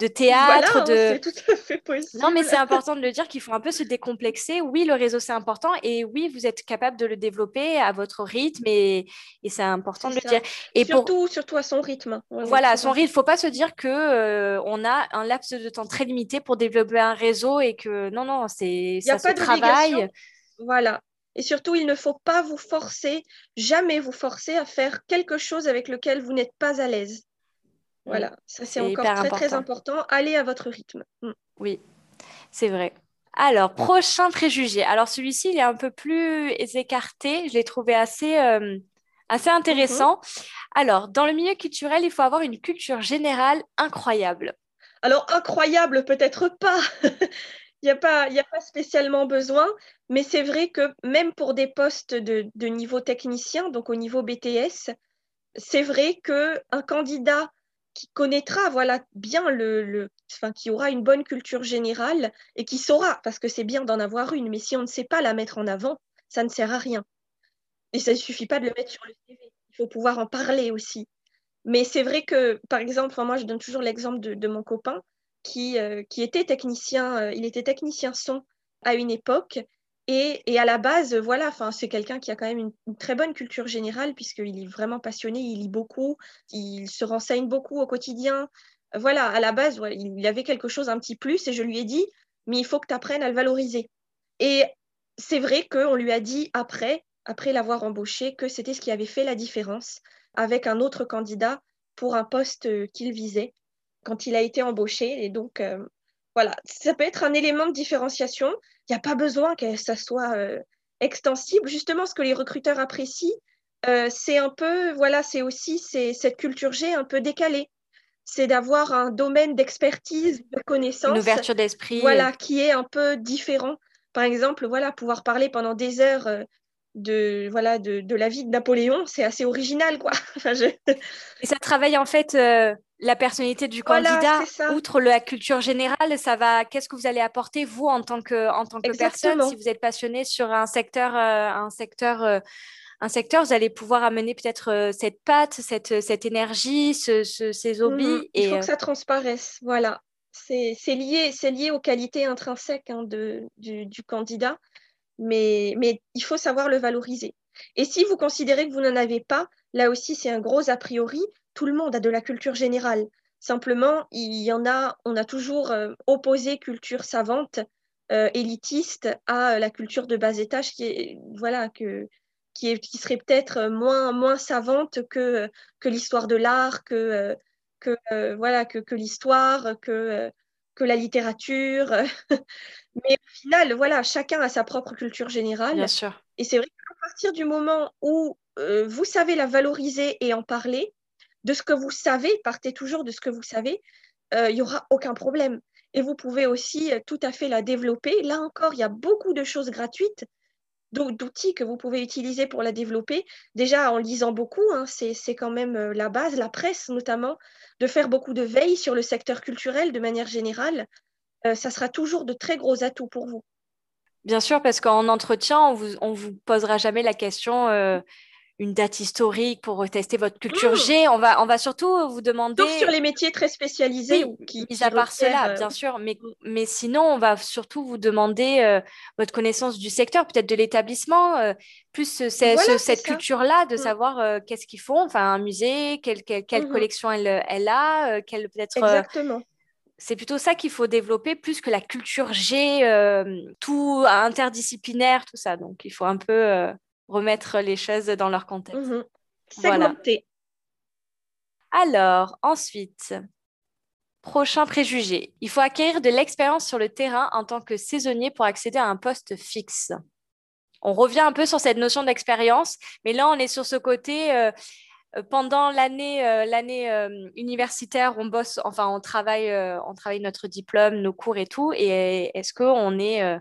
de théâtre. de... C'est tout à fait possible. Non, mais c'est important de le dire qu'il faut un peu se décomplexer. Oui, le réseau, c'est important. Et oui, vous êtes capable de le développer à votre rythme. Et, et c'est important de le dire. Et surtout, surtout à son rythme. voilà, à son rythme. Il ne faut pas se dire qu'on euh, on a un laps de temps très limité pour développer un réseau et que non, non, c'est ça se travaille. Voilà. Et surtout, il ne faut pas vous forcer, jamais vous forcer à faire quelque chose avec lequel vous n'êtes pas à l'aise. Voilà, ça c'est encore très important. très important. Allez à votre rythme. Mm. Oui, c'est vrai. Alors, prochain préjugé. Alors, celui-ci, il est un peu plus écarté. Je l'ai trouvé assez, euh, assez intéressant. Mhm. Alors, dans le milieu culturel, il faut avoir une culture générale incroyable. Alors, incroyable, peut-être pas. il n'y a, pas, a pas spécialement besoin, mais c'est vrai que même pour des postes de, de niveau technicien, donc au niveau BTS, c'est vrai qu'un candidat connaîtra voilà bien le, qui aura une bonne culture générale et qui saura parce que c'est bien d'en avoir une mais si on ne sait pas la mettre en avant ça ne sert à rien. Et ça ne suffit pas de le mettre sur le CV il faut pouvoir en parler aussi. Mais c'est vrai que par exemple moi je donne toujours l'exemple de, mon copain qui, euh, était technicien euh, il était technicien son à une époque et, à la base, voilà, c'est quelqu'un qui a quand même une, très bonne culture générale puisqu'il est vraiment passionné, il lit beaucoup, il se renseigne beaucoup au quotidien. voilà, à la base, il avait quelque chose un petit plus et je lui ai dit, mais il faut que tu apprennes à le valoriser. Et c'est vrai qu'on lui a dit après, après l'avoir embauché, que c'était ce qui avait fait la différence avec un autre candidat pour un poste qu'il visait quand il a été embauché. Et donc, euh, voilà, ça peut être un élément de différenciation. N'y a pas besoin que ça soit euh, extensible. Justement, ce que les recruteurs apprécient, euh, c'est un peu, voilà, c'est aussi cette culture G un peu décalée. C'est d'avoir un domaine d'expertise, de connaissance. Une ouverture d'esprit. Voilà, qui est un peu différent. Par exemple, voilà, pouvoir parler pendant des heures de, voilà, de, de, la vie de Napoléon, c'est assez original, quoi. Et ça travaille en fait la personnalité du candidat, outre la culture générale, ça va. Qu'est-ce que vous allez apporter vous en tant que en tant que personne Si vous êtes passionné sur un secteur, euh, un secteur, euh, un secteur, vous allez pouvoir amener peut-être euh, cette patte, cette, cette énergie, ce, ces hobbies. Mhm. Il faut que ça transparaisse. Voilà, c'est lié, c'est lié aux qualités intrinsèques hein, de, du, du, candidat, mais mais il faut savoir le valoriser. Et si vous considérez que vous n'en avez pas, là aussi c'est un gros a priori tout le monde a de la culture générale. Simplement, il y en a, on a toujours euh, opposé culture savante, euh, élitiste, à la culture de bas étage qui est, voilà, que, qui, est, qui serait peut-être moins, moins savante que, que l'histoire de l'art, que, que, voilà, que, que l'histoire, que, que la littérature. Mais au final, voilà, chacun a sa propre culture générale. Bien sûr. Et c'est vrai qu'à partir du moment où euh, vous savez la valoriser et en parler, de ce que vous savez, partez toujours de ce que vous savez, euh, il n'y aura aucun problème. Et vous pouvez aussi euh, tout à fait la développer. Là encore, il y a beaucoup de choses gratuites, d'outils que vous pouvez utiliser pour la développer. Déjà en lisant beaucoup, hein, c'est quand même euh, la base, la presse notamment, de faire beaucoup de veille sur le secteur culturel de manière générale. ça sera toujours de très gros atouts pour vous. Bien sûr, parce qu'en entretien, on vous, on vous posera jamais la question une date historique pour tester votre culture mmh. G. On va, on va surtout vous demander. Sauf sur les métiers très spécialisés. ou qui, mis à part cela, euh, bien sûr. Mais, mmh. mais sinon, on va surtout vous demander euh, votre connaissance du secteur, peut-être de l'établissement, euh, plus cette culture-là, de mmh. savoir qu'est-ce qu'ils font. Enfin, un musée, quelle, quelle, collection elle, elle a, quelle peut-être. Exactement. C'est plutôt ça qu'il faut développer plus que la culture G, tout interdisciplinaire, tout ça. Donc, il faut un peu remettre les choses dans leur contexte. Segmenter. Alors, ensuite, prochain préjugé. Il faut acquérir de l'expérience sur le terrain en tant que saisonnier pour accéder à un poste fixe. On revient un peu sur cette notion d'expérience, mais là, on est sur ce côté. Euh, euh, pendant l'année euh, l'année universitaire, on bosse, enfin, on travaille, on travaille notre diplôme, nos cours et tout. Et est-ce qu'on est on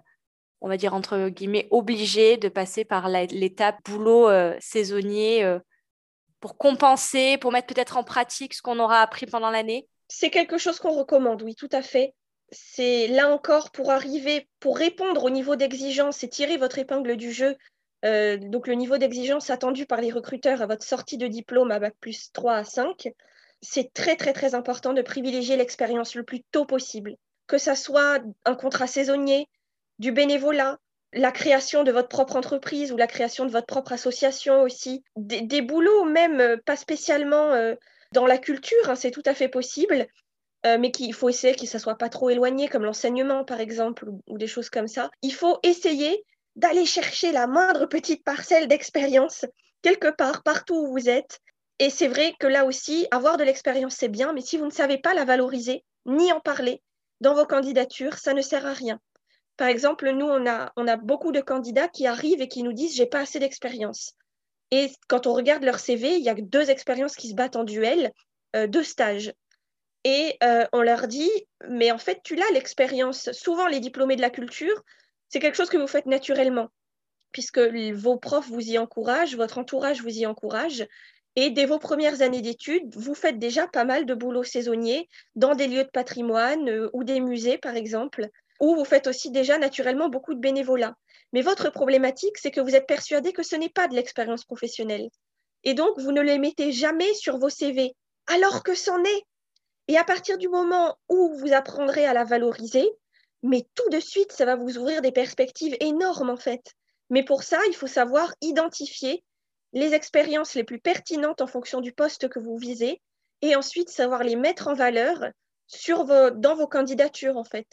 va dire entre guillemets, obligé de passer par l'étape boulot euh, saisonnier euh, pour compenser, pour mettre peut-être en pratique ce qu'on aura appris pendant l'année? C'est quelque chose qu'on recommande, oui, tout à fait. C'est là encore pour arriver, pour répondre au niveau d'exigence et tirer votre épingle du jeu. Euh, donc le niveau d'exigence attendu par les recruteurs à votre sortie de diplôme à bac plus 3 à 5, c'est très très très important de privilégier l'expérience le plus tôt possible. Que ça soit un contrat saisonnier, du bénévolat, la création de votre propre entreprise ou la création de votre propre association aussi, des, boulots même euh, pas spécialement euh, dans la culture, hein, c'est tout à fait possible, euh, mais qu'il faut essayer que ça soit pas trop éloigné, comme l'enseignement par exemple, ou, des choses comme ça. Il faut essayer d'aller chercher la moindre petite parcelle d'expérience quelque part, partout où vous êtes. Et c'est vrai que là aussi, avoir de l'expérience, c'est bien, mais si vous ne savez pas la valoriser, ni en parler dans vos candidatures, ça ne sert à rien. Par exemple, nous, on a, beaucoup de candidats qui arrivent et qui nous disent j'ai pas assez d'expérience. Et quand on regarde leur CV, il y a deux expériences qui se battent en duel, euh, deux stages. Et euh, on leur dit mais en fait, tu l'as l'expérience. Souvent, les diplômés de la culture, c'est quelque chose que vous faites naturellement, puisque vos profs vous y encouragent, votre entourage vous y encourage. Et dès vos premières années d'études, vous faites déjà pas mal de boulot saisonnier dans des lieux de patrimoine euh, ou des musées, par exemple ou vous faites aussi déjà naturellement beaucoup de bénévolat. Mais votre problématique, c'est que vous êtes persuadé que ce n'est pas de l'expérience professionnelle. Et donc, vous ne les mettez jamais sur vos CV, alors que c'en est. Et à partir du moment où vous apprendrez à la valoriser, mais tout de suite, ça va vous ouvrir des perspectives énormes en fait. Mais pour ça, il faut savoir identifier les expériences les plus pertinentes en fonction du poste que vous visez et ensuite savoir les mettre en valeur dans vos candidatures, en fait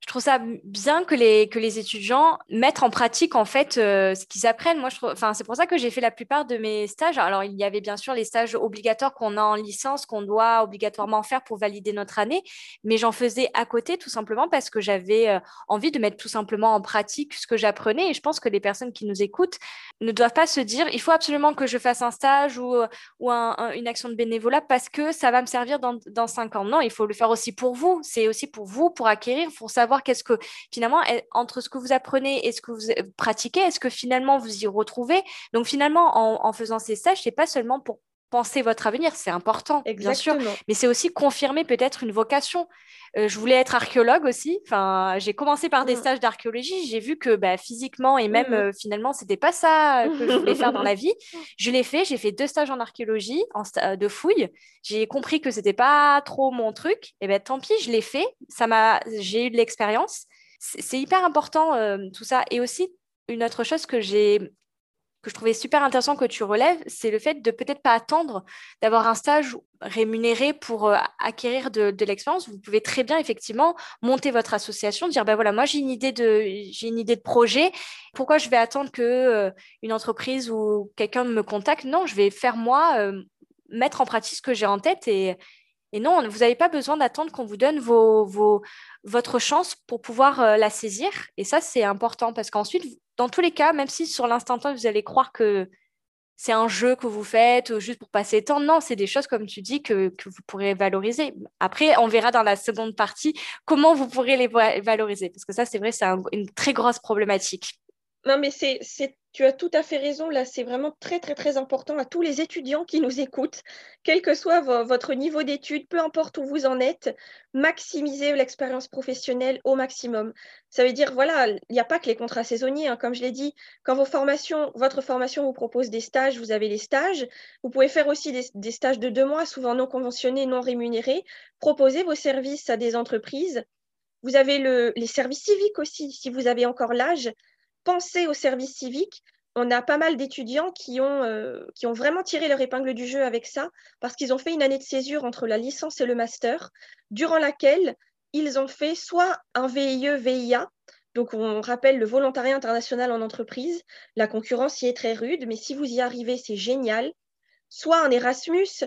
je trouve ça bien que les, que les étudiants mettent en pratique en fait euh, ce qu'ils apprennent. Moi, je enfin, c'est pour ça que j'ai fait la plupart de mes stages. Alors, il y avait bien sûr les stages obligatoires qu'on a en licence, qu'on doit obligatoirement faire pour valider notre année, mais j'en faisais à côté tout simplement parce que j'avais euh, envie de mettre tout simplement en pratique ce que j'apprenais. Et je pense que les personnes qui nous écoutent ne doivent pas se dire il faut absolument que je fasse un stage ou, ou une action de bénévolat parce que ça va me servir dans, dans cinq ans. Non, il faut le faire aussi pour vous. C'est aussi pour vous, pour acquérir, pour savoir qu'est-ce que finalement, entre ce que vous apprenez et ce que vous pratiquez, est-ce que finalement vous y retrouvez? Donc finalement, en, faisant ces stages, c'est pas seulement pour penser votre avenir, c'est important, bien sûr, mais c'est aussi confirmer peut-être une vocation. Euh, je voulais être archéologue aussi. Enfin, j'ai commencé par des mm. stages d'archéologie. J'ai vu que bah, physiquement et même finalement, mm. euh, finalement, c'était pas ça que je voulais faire dans la vie. Je l'ai fait. J'ai fait deux stages en archéologie, en euh, de fouille. J'ai compris que c'était pas trop mon truc. Et ben tant pis, je l'ai fait. Ça m'a, j'ai eu de l'expérience. C'est hyper important tout ça. Et aussi une autre chose que j'ai que je trouvais super intéressant que tu relèves, c'est le fait de peut-être pas attendre d'avoir un stage rémunéré pour euh, acquérir de, l'expérience. Vous pouvez très bien effectivement monter votre association, dire ben voilà moi j'ai une idée de j'ai une idée de projet. Pourquoi je vais attendre que euh, une entreprise ou quelqu'un me contacte? Non, je vais faire moi euh, mettre en pratique ce que j'ai en tête et, et non, vous n'avez pas besoin d'attendre qu'on vous donne vos, vos, votre chance pour pouvoir la saisir. Et ça, c'est important parce qu'ensuite, dans tous les cas, même si sur l'instant T, vous allez croire que c'est un jeu que vous faites juste pour passer le temps, non, c'est des choses, comme tu dis, que, vous pourrez valoriser. Après, on verra dans la seconde partie comment vous pourrez les valoriser, parce que ça, c'est vrai, c'est une très grosse problématique. Non, mais c'est tu as tout à fait raison. Là, c'est vraiment très, très, très important à tous les étudiants qui nous écoutent, quel que soit votre niveau d'études, peu importe où vous en êtes, maximisez l'expérience professionnelle au maximum. Ça veut dire, voilà, il n'y a pas que les contrats saisonniers. Hein. comme je l'ai dit, quand vos formations, votre formation vous propose des stages, vous avez les stages. Vous pouvez faire aussi des, stages de deux mois, souvent non conventionnés, non rémunérés. Proposez vos services à des entreprises. Vous avez les services civiques aussi, si vous avez encore l'âge penser au service civique, on a pas mal d'étudiants qui, ont, euh, qui ont vraiment tiré leur épingle du jeu avec ça, parce qu'ils ont fait une année de césure entre la licence et le master, durant laquelle ils ont fait soit un VIE-VIA, donc on rappelle le volontariat international en entreprise, la concurrence y est très rude, mais si vous y arrivez, c'est génial, soit un Erasmus,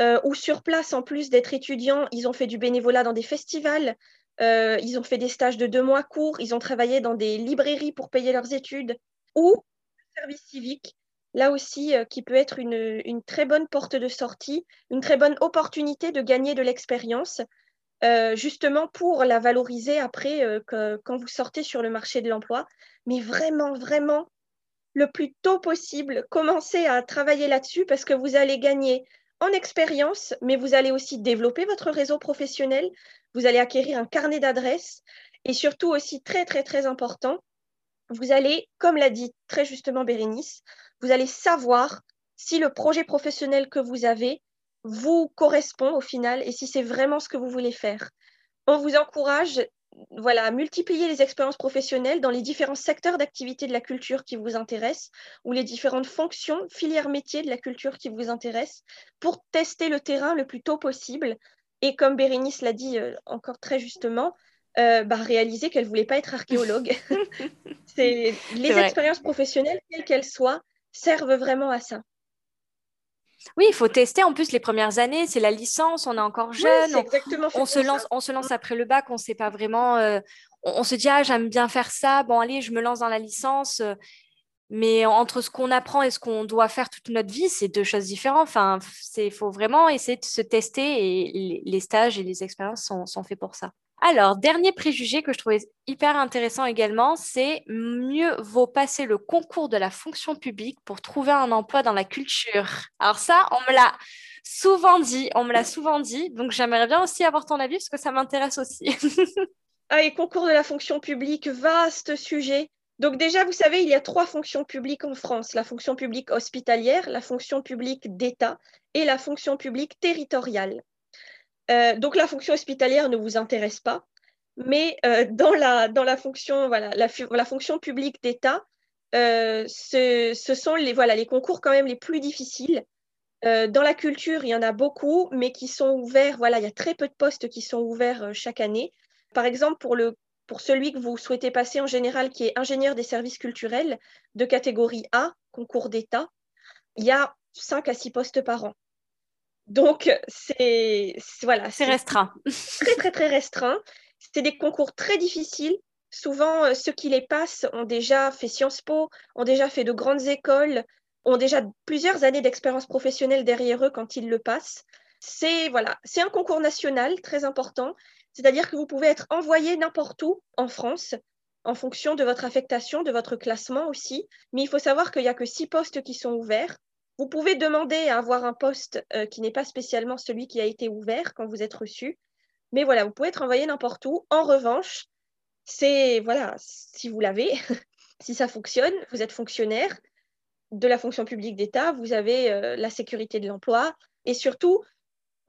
euh, ou sur place, en plus d'être étudiants, ils ont fait du bénévolat dans des festivals, euh, ils ont fait des stages de deux mois courts, ils ont travaillé dans des librairies pour payer leurs études, ou le service civique, là aussi, euh, qui peut être une, très bonne porte de sortie, une très bonne opportunité de gagner de l'expérience, euh, justement pour la valoriser après quand vous sortez sur le marché de l'emploi. Mais vraiment, vraiment, le plus tôt possible, commencez à travailler là-dessus parce que vous allez gagner en expérience, mais vous allez aussi développer votre réseau professionnel, vous allez acquérir un carnet d'adresses et surtout aussi très, très, très important, vous allez, comme l'a dit très justement Bérénice, vous allez savoir si le projet professionnel que vous avez vous correspond au final et si c'est vraiment ce que vous voulez faire. On vous encourage voilà, multiplier les expériences professionnelles dans les différents secteurs d'activité de la culture qui vous intéressent ou les différentes fonctions, filières métiers de la culture qui vous intéressent pour tester le terrain le plus tôt possible. Et comme Bérénice l'a dit euh, encore très justement, euh, bah, réaliser qu'elle ne voulait pas être archéologue. les expériences professionnelles, quelles qu'elles soient, servent vraiment à ça. Oui, il faut tester. En plus, les premières années, c'est la licence, on est encore jeune. on, se lance, on se lance après le bac, on ne sait pas vraiment. Euh, on, se dit, ah, j'aime bien faire ça. Bon, allez, je me lance dans la licence. Mais entre ce qu'on apprend et ce qu'on doit faire toute notre vie, c'est deux choses différentes. Enfin, il faut vraiment essayer de se tester et les, stages et les expériences sont faits pour ça. Alors, dernier préjugé que je trouvais hyper intéressant également, c'est mieux vaut passer le concours de la fonction publique pour trouver un emploi dans la culture. Alors ça, on me l'a souvent dit, on me l'a souvent dit, donc j'aimerais bien aussi avoir ton avis parce que ça m'intéresse aussi. ah, et concours de la fonction publique, vaste sujet. Donc déjà, vous savez, il y a trois fonctions publiques en France, la fonction publique hospitalière, la fonction publique d'État et la fonction publique territoriale. Euh, donc la fonction hospitalière ne vous intéresse pas, mais euh, dans, la, fonction, voilà, la, fonction publique d'État, euh, ce, sont les, voilà, les concours quand même les plus difficiles. dans la culture, il y en a beaucoup, mais qui sont ouverts. Voilà, il y a très peu de postes qui sont ouverts chaque année. Par exemple, pour, le, pour celui que vous souhaitez passer en général, qui est ingénieur des services culturels de catégorie A, concours d'État, il y a 5 à 6 postes par an. Donc, c'est voilà, c'est restreint. Très, très, très restreint. C'est des concours très difficiles. Souvent, euh, ceux qui les passent ont déjà fait Sciences Po, ont déjà fait de grandes écoles, ont déjà plusieurs années d'expérience professionnelle derrière eux quand ils le passent. C'est voilà, c'est un concours national très important, c'est-à-dire que vous pouvez être envoyé n'importe où en France en fonction de votre affectation, de votre classement aussi. Mais il faut savoir qu'il n'y a que six postes qui sont ouverts. Vous pouvez demander à avoir un poste euh, qui n'est pas spécialement celui qui a été ouvert quand vous êtes reçu. Mais voilà, vous pouvez être envoyé n'importe où. En revanche, c'est, voilà, si vous l'avez, si ça fonctionne, vous êtes fonctionnaire de la fonction publique d'État, vous avez euh, la sécurité de l'emploi et surtout,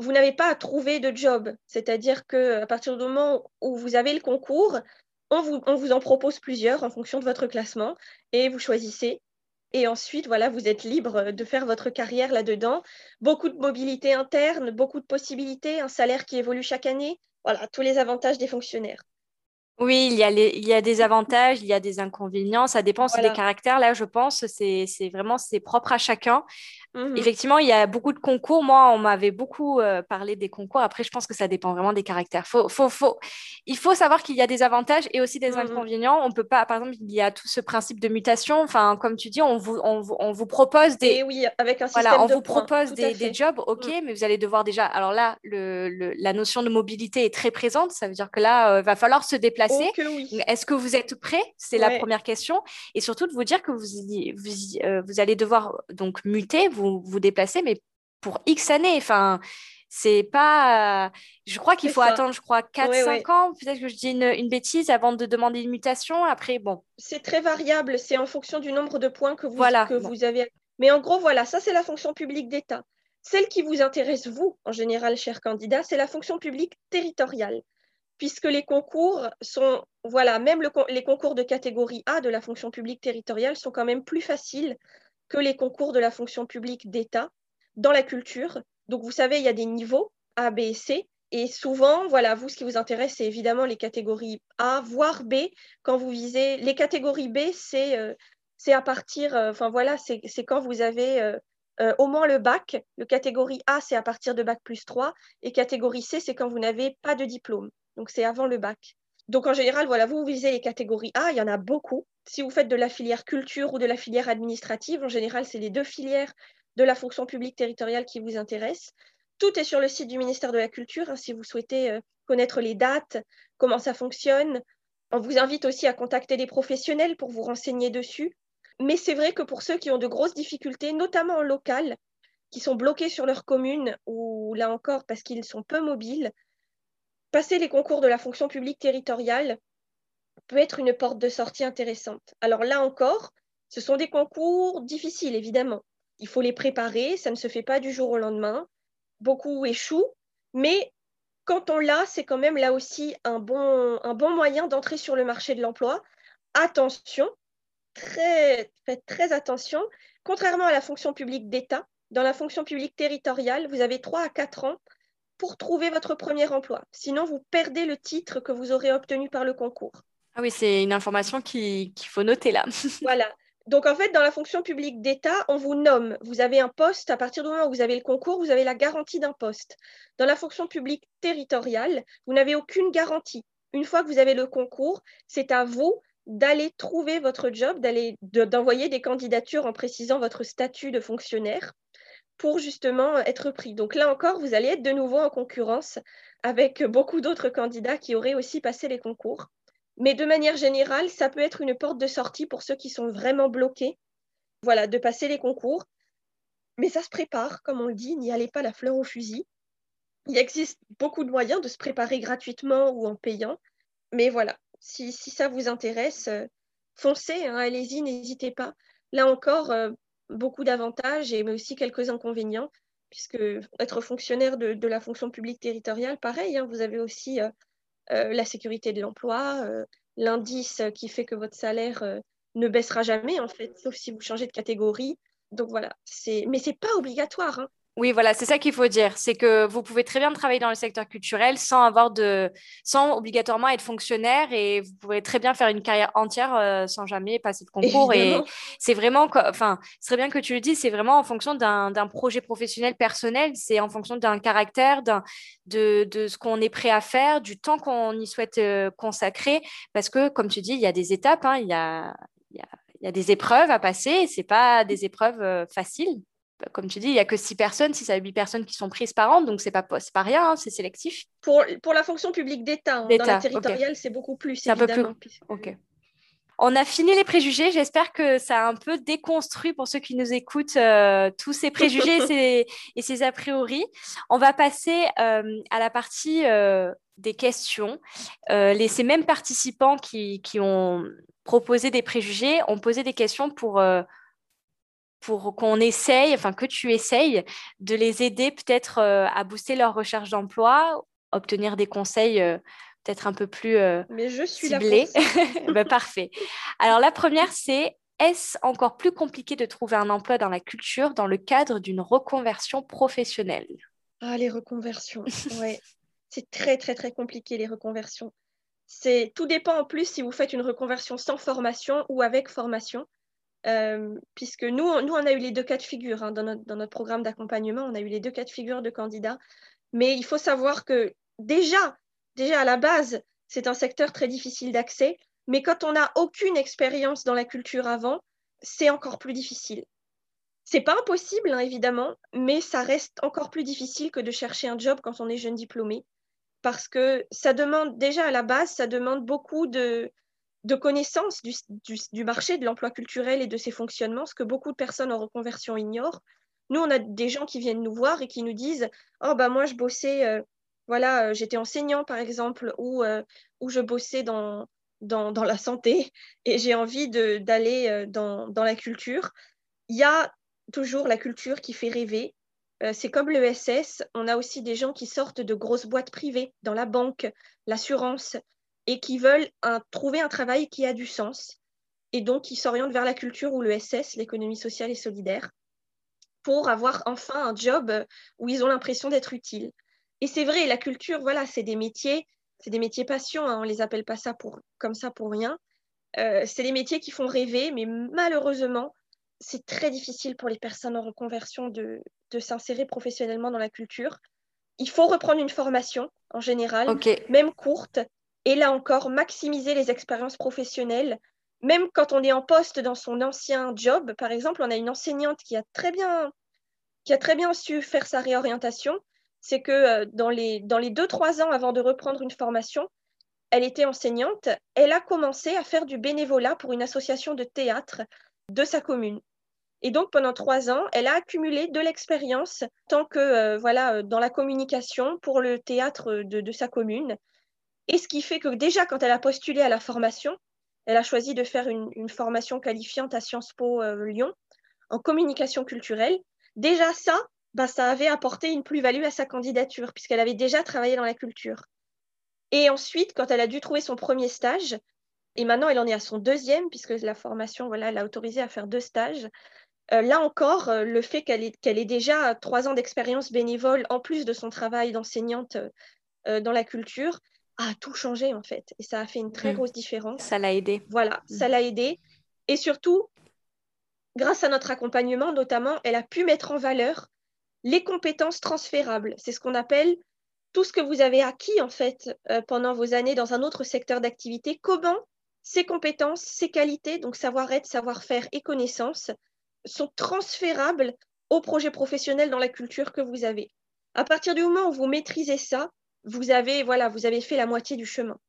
vous n'avez pas à trouver de job. C'est-à-dire qu'à partir du moment où vous avez le concours, on vous, en propose plusieurs en fonction de votre classement et vous choisissez et ensuite, voilà, vous êtes libre de faire votre carrière là-dedans. Beaucoup de mobilité interne, beaucoup de possibilités, un salaire qui évolue chaque année. Voilà, tous les avantages des fonctionnaires. Oui, il y, a il y a des avantages, il y a des inconvénients, ça dépend des caractères. Là, je pense, c'est vraiment c'est propre à chacun. Mmh Effectivement, il y a beaucoup de concours. Moi, on m'avait beaucoup euh, parlé des concours. Après, je pense que ça dépend vraiment des caractères. Faut, faut, faut... Il faut savoir qu'il y a des avantages et aussi des mmh inconvénients. On peut pas, par exemple, il y a tout ce principe de mutation. Enfin, comme tu dis, on vous, on, on vous propose des. Et oui, avec un système voilà, on vous propose des, des, jobs, ok, mmh. mais vous allez devoir déjà. Alors là, le, le, la notion de mobilité est très présente. Ça veut dire que là, il euh, va falloir se déplacer. Oh oui. Est-ce que vous êtes prêt C'est la première question. Et surtout de vous dire que vous, vous, euh, vous allez devoir donc muter, vous vous déplacer mais pour X années. Enfin, c'est pas. Je crois qu'il faut attendre, je crois, 4-5 ans. Peut-être que je dis une, bêtise avant de demander une mutation. Après, bon. C'est très variable. C'est en fonction du nombre de points que vous, que vous avez. Mais en gros, voilà, ça, c'est la fonction publique d'État. Celle qui vous intéresse, vous, en général, cher candidat, c'est la fonction publique territoriale. Puisque les concours sont, voilà, même les concours de catégorie A de la fonction publique territoriale sont quand même plus faciles que les concours de la fonction publique d'État dans la culture. Donc, vous savez, il y a des niveaux A, B et C. Et souvent, voilà, vous, ce qui vous intéresse, c'est évidemment les catégories A, voire B. Quand vous visez les catégories B, c'est euh, à partir, euh, enfin voilà, c'est quand vous avez euh, au moins le bac. Le catégorie A, c'est à partir de bac plus 3. Et catégorie C, c'est quand vous n'avez pas de diplôme. Donc, c'est avant le bac. Donc, en général, voilà, vous visez les catégories A, il y en a beaucoup. Si vous faites de la filière culture ou de la filière administrative, en général, c'est les deux filières de la fonction publique territoriale qui vous intéresse. Tout est sur le site du ministère de la Culture hein, si vous souhaitez euh, connaître les dates, comment ça fonctionne. On vous invite aussi à contacter des professionnels pour vous renseigner dessus. Mais c'est vrai que pour ceux qui ont de grosses difficultés, notamment en qui sont bloqués sur leur commune ou là encore parce qu'ils sont peu mobiles, passer les concours de la fonction publique territoriale peut être une porte de sortie intéressante. Alors là encore, ce sont des concours difficiles, évidemment il faut les préparer, ça ne se fait pas du jour au lendemain. Beaucoup échouent, mais quand on l'a, c'est quand même là aussi un bon, moyen d'entrer sur le marché de l'emploi. Attention, très, très attention. Contrairement à la fonction publique d'État, dans la fonction publique territoriale, vous avez 3 à 4 ans pour trouver votre premier emploi. Sinon, vous perdez le titre que vous aurez obtenu par le concours. Ah oui, c'est une information qu'il faut noter là. voilà. Donc, en fait, dans la fonction publique d'État, on vous nomme. Vous avez un poste. À partir du moment où vous avez le concours, vous avez la garantie d'un poste. Dans la fonction publique territoriale, vous n'avez aucune garantie. Une fois que vous avez le concours, c'est à vous d'aller trouver votre job, d'aller d'envoyer des candidatures en précisant votre statut de fonctionnaire pour justement être pris. Donc là encore, vous allez être de nouveau en concurrence avec beaucoup d'autres candidats qui auraient aussi passé les concours. Mais de manière générale, ça peut être une porte de sortie pour ceux qui sont vraiment bloqués, voilà, de passer les concours. Mais ça se prépare, comme on le dit, n'y allez pas la fleur au fusil. Il existe beaucoup de moyens de se préparer gratuitement ou en payant. Mais voilà, si, ça vous intéresse, euh, foncez, hein, allez-y, n'hésitez pas. Là encore, euh, beaucoup d'avantages et aussi quelques inconvénients, puisque être fonctionnaire de, la fonction publique territoriale, pareil, hein, vous avez aussi euh, euh, la sécurité de l'emploi, euh, l'indice qui fait que votre salaire ne baissera jamais, en fait, sauf si vous changez de catégorie. Donc voilà, mais ce n'est pas obligatoire. Hein. Oui, voilà, c'est ça qu'il faut dire. C'est que vous pouvez très bien travailler dans le secteur culturel sans avoir de, sans obligatoirement être fonctionnaire et vous pouvez très bien faire une carrière entière euh, sans jamais passer de concours. Et c'est vraiment, enfin, ce serait bien que tu le dis, c'est vraiment en fonction d'un projet professionnel personnel, c'est en fonction d'un caractère, de, de, ce qu'on est prêt à faire, du temps qu'on y souhaite euh, consacrer. Parce que, comme tu dis, il y a des étapes, hein, il, y a, il, y a, il y a des épreuves à passer, c'est pas des épreuves euh, faciles comme tu dis, il n'y a que six personnes, si ça a huit personnes qui sont prises par an, donc c'est pas, pas rien, hein, c'est sélectif. Pour, pour la fonction publique d'État, hein, dans la territoriale, c'est beaucoup plus. C'est un peu plus. Ok. On a fini les préjugés. J'espère que ça a un peu déconstruit pour ceux qui nous écoutent euh, tous ces préjugés et, ces, a priori. On va passer euh, à la partie euh, des questions. les, ces mêmes participants qui, qui, ont proposé des préjugés ont posé des questions pour pour qu'on essaye, enfin que tu essayes de les aider peut-être euh, à booster leur recherche d'emploi, obtenir des conseils euh, peut-être un peu plus euh, Mais je suis ciblés. ben, parfait. Alors la première, c'est est-ce encore plus compliqué de trouver un emploi dans la culture dans le cadre d'une reconversion professionnelle? Ah, les reconversions, ouais. C'est très, très, très compliqué, les reconversions. C'est Tout dépend en plus si vous faites une reconversion sans formation ou avec formation. Euh, puisque nous, nous, on a eu les deux cas de figure hein, dans, notre, programme d'accompagnement, on a eu les deux cas de figure de candidats. Mais il faut savoir que déjà, déjà à la base, c'est un secteur très difficile d'accès. Mais quand on n'a aucune expérience dans la culture avant, c'est encore plus difficile. C'est pas impossible, hein, évidemment, mais ça reste encore plus difficile que de chercher un job quand on est jeune diplômé. Parce que ça demande, déjà à la base, ça demande beaucoup de, de connaissance du, marché de l'emploi culturel et de ses fonctionnements, ce que beaucoup de personnes en reconversion ignorent. Nous, on a des gens qui viennent nous voir et qui nous disent Oh, bah, moi, je bossais, euh, voilà, euh, j'étais enseignant, par exemple, ou, euh, ou je bossais dans, dans, la santé et j'ai envie d'aller dans, dans la culture. Il y a toujours la culture qui fait rêver. C'est comme l'ESS, on a aussi des gens qui sortent de grosses boîtes privées, dans la banque, l'assurance, et qui veulent trouver un travail qui a du sens et donc qui s'orientent vers la culture ou le SS, l'économie sociale et solidaire, pour avoir enfin un job où ils ont l'impression d'être utiles. Et c'est vrai, la culture, voilà, c'est des métiers, c'est des métiers passion, hein, on ne les appelle pas ça pour, comme ça pour rien. Euh, c'est des métiers qui font rêver, mais malheureusement, c'est très difficile pour les personnes en reconversion de, de s'insérer professionnellement dans la culture. Il faut reprendre une formation en général, même courte, et là encore, maximiser les expériences professionnelles. Même quand on est en poste dans son ancien job, par exemple, on a une enseignante qui a très bien, qui a très bien su faire sa réorientation. C'est que euh, dans les, dans les deux, trois ans avant de reprendre une formation, elle était enseignante. Elle a commencé à faire du bénévolat pour une association de théâtre de sa commune. Et donc, pendant trois ans, elle a accumulé de l'expérience tant que euh, voilà, euh, dans la communication pour le théâtre de, de sa commune. Et ce qui fait que déjà, quand elle a postulé à la formation, elle a choisi de faire une, formation qualifiante à Sciences Po euh, Lyon en communication culturelle. Déjà ça, bah, ça avait apporté une plus-value à sa candidature puisqu'elle avait déjà travaillé dans la culture. Et ensuite, quand elle a dû trouver son premier stage, et maintenant elle en est à son deuxième puisque la formation voilà, l'a autorisée à faire deux stages, euh, là encore, euh, le fait qu'elle ait, qu'elle ait, déjà trois ans d'expérience bénévole en plus de son travail d'enseignante dans la culture, a tout changé en fait. Et ça a fait une très mm. grosse différence. Ça l'a aidé. Voilà, mm. ça l'a aidé. Et surtout, grâce à notre accompagnement notamment, elle a pu mettre en valeur les compétences transférables. C'est ce qu'on appelle tout ce que vous avez acquis en fait euh, pendant vos années dans un autre secteur d'activité. Comment ces compétences, ces qualités, donc savoir-être, savoir-faire et connaissances, sont transférables au projet professionnel dans la culture que vous avez. À partir du moment où vous maîtrisez ça, vous avez, voilà, vous avez fait la moitié du chemin.